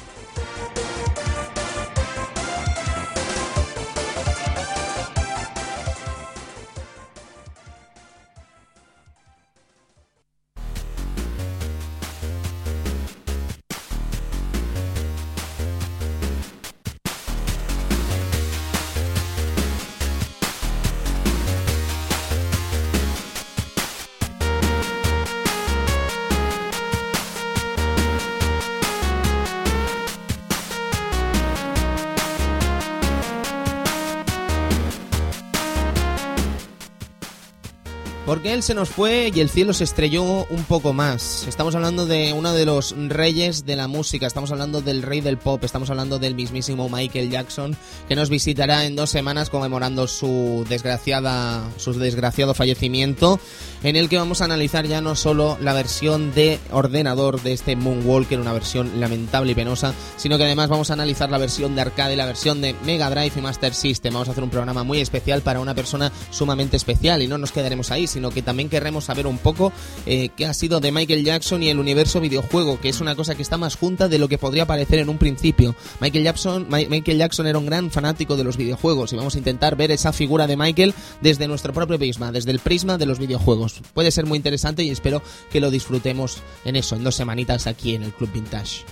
Él se nos fue y el cielo se estrelló un poco más. Estamos hablando de uno de los reyes de la música, estamos hablando del rey del pop, estamos hablando del mismísimo Michael Jackson, que nos visitará en dos semanas conmemorando su desgraciada, su desgraciado fallecimiento, en el que vamos a analizar ya no solo la versión de ordenador de este Moonwalker, una versión lamentable y penosa, sino que además vamos a analizar la versión de arcade, la versión de Mega Drive y Master System. Vamos a hacer un programa muy especial para una persona sumamente especial y no nos quedaremos ahí, sino que también querremos saber un poco eh, qué ha sido de Michael Jackson y el universo videojuego, que es una cosa que está más junta de lo que podría parecer en un principio. Michael Jackson, Mi- Michael Jackson era un gran fanático de los videojuegos y vamos a intentar ver esa figura de Michael desde nuestro propio prisma, desde el prisma de los videojuegos. Puede ser muy interesante y espero que lo disfrutemos en eso, en dos semanitas aquí en el Club Vintage.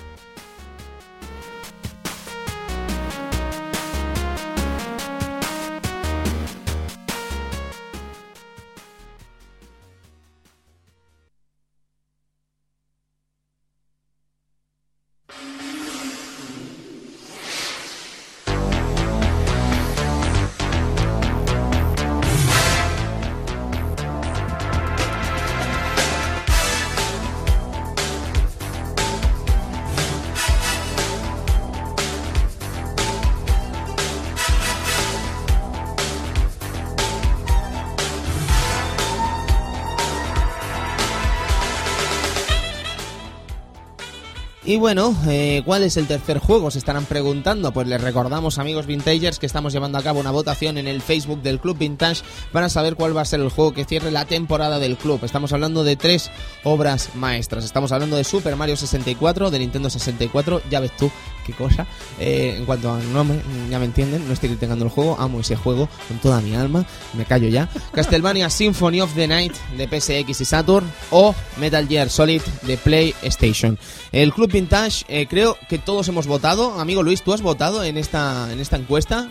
Bueno, eh, ¿cuál es el tercer juego? Se estarán preguntando. Pues les recordamos, amigos Vintagers, que estamos llevando a cabo una votación en el Facebook del Club Vintage para saber cuál va a ser el juego que cierre la temporada del club. Estamos hablando de tres obras maestras. Estamos hablando de Super Mario 64, de Nintendo 64, ya ves tú qué cosa. Eh, en cuanto a nombre, ya me entienden, no estoy criticando el juego, amo ese juego con toda mi alma, me callo ya. Castlevania Symphony of the Night de PSX y Saturn o Metal Gear Solid de PlayStation. El Club Vintage, eh, creo que todos hemos votado. Amigo Luis, ¿tú has votado en esta, en esta encuesta?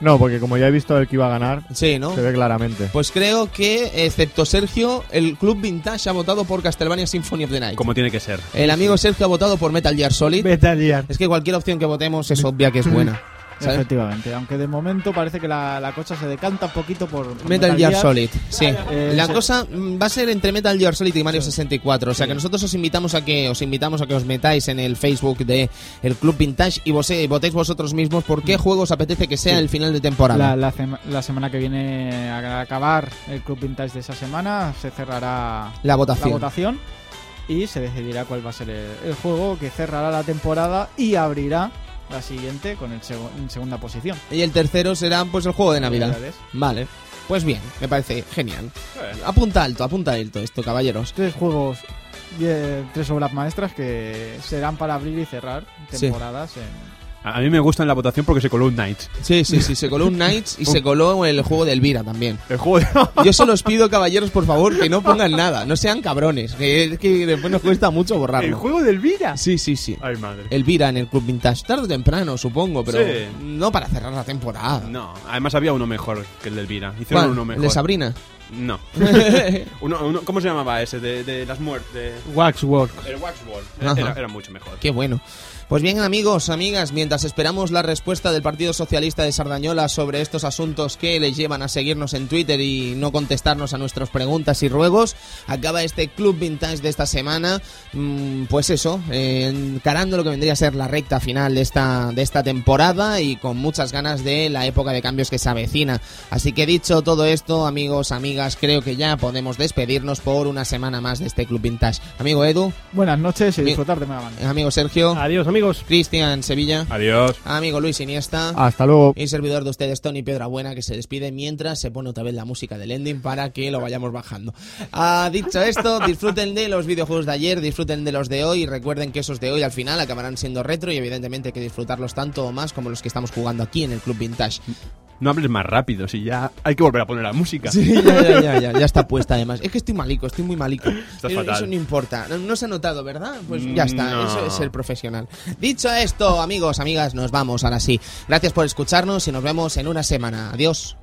No, porque como ya he visto el que iba a ganar, Sí, ¿no? se ve claramente. Pues creo que, excepto Sergio, el Club Vintage ha votado por Castlevania Symphony of the Night. Como tiene que ser. El amigo Sergio ha votado por Metal Gear Solid. Metal Gear. Es que cualquier opción que votemos es obvia que es buena. ¿sabes? Efectivamente, aunque de momento parece que la, la cosa se decanta un poquito por por Metal Gear Solid, sí. Eh, la sí. cosa mm, va a ser entre Metal Gear Solid y Mario 64. O sea que nosotros os invitamos a que os invitamos a que os metáis en el Facebook de el Club Vintage y vos, votéis vosotros mismos por qué juego os apetece que sea Sí. el final de temporada. La, la sema- la semana que viene, a acabar el Club Vintage de esa semana, se cerrará La votación. la votación y se decidirá cuál va a ser el, el juego que cerrará la temporada y abrirá la siguiente con el segu- en segunda posición. Y el tercero será pues el juego de Navidad. Navidades. Vale. Pues bien, me parece genial. Apunta alto, apunta alto esto, caballeros. Tres juegos, tres obras maestras que serán para abrir y cerrar Sí. temporadas en, A mí me gusta en la votación porque se coló un Knights. Sí, sí, sí, se coló un Knights y se coló el juego de Elvira también. El juego de... Yo solo os pido, caballeros, por favor, que no pongan nada, no sean cabrones, que, es que después nos cuesta mucho el borrarlo. juego de Elvira. Sí, sí, sí. Ay, madre. Elvira en el Club Vintage, tarde o temprano, supongo, pero Sí. no para cerrar la temporada. No, además había uno mejor que el de Elvira. Hicieron ¿Cuál? uno ¿El mejor. de Sabrina? No. uno, uno- ¿Cómo se llamaba ese? De, de las muertes. Waxwork. El Waxworld. Ajá. Era, era mucho mejor. Qué bueno. Pues bien, amigos, amigas, mientras esperamos la respuesta del Partido Socialista de Sardañola sobre estos asuntos que les llevan a seguirnos en Twitter y no contestarnos a nuestras preguntas y ruegos, acaba este Club Vintage de esta semana. Mm, Pues eso, eh, encarando lo que vendría a ser la recta final de esta, de esta temporada y con muchas ganas de la época de cambios que se avecina. Así que dicho todo esto, amigos, amigas, creo que ya podemos despedirnos por una semana más de este Club Vintage. Amigo Edu, Buenas noches y disfrutar de amigo Sergio. Adiós, amigos. Cristian Sevilla, Adiós. amigo Luis Iniesta Hasta luego. y servidor de ustedes Tony Piedrabuena que se despide mientras se pone otra vez la música del ending para que lo vayamos bajando. Ah, dicho esto, disfruten de los videojuegos de ayer, disfruten de los de hoy y recuerden que esos de hoy al final acabarán siendo retro y evidentemente hay que disfrutarlos tanto o más como los que estamos jugando aquí en el Club Vintage. No hables más rápido, si ya hay que volver a poner la música. Sí, ya, ya, ya, ya, ya está puesta además. Es que estoy malico, estoy muy malico. Pero fatal. Eso no importa. No, no se ha notado, ¿verdad? Pues ya está, No. eso es ser profesional. Dicho esto, amigos, amigas, nos vamos ahora sí. Gracias por escucharnos y nos vemos en una semana. Adiós.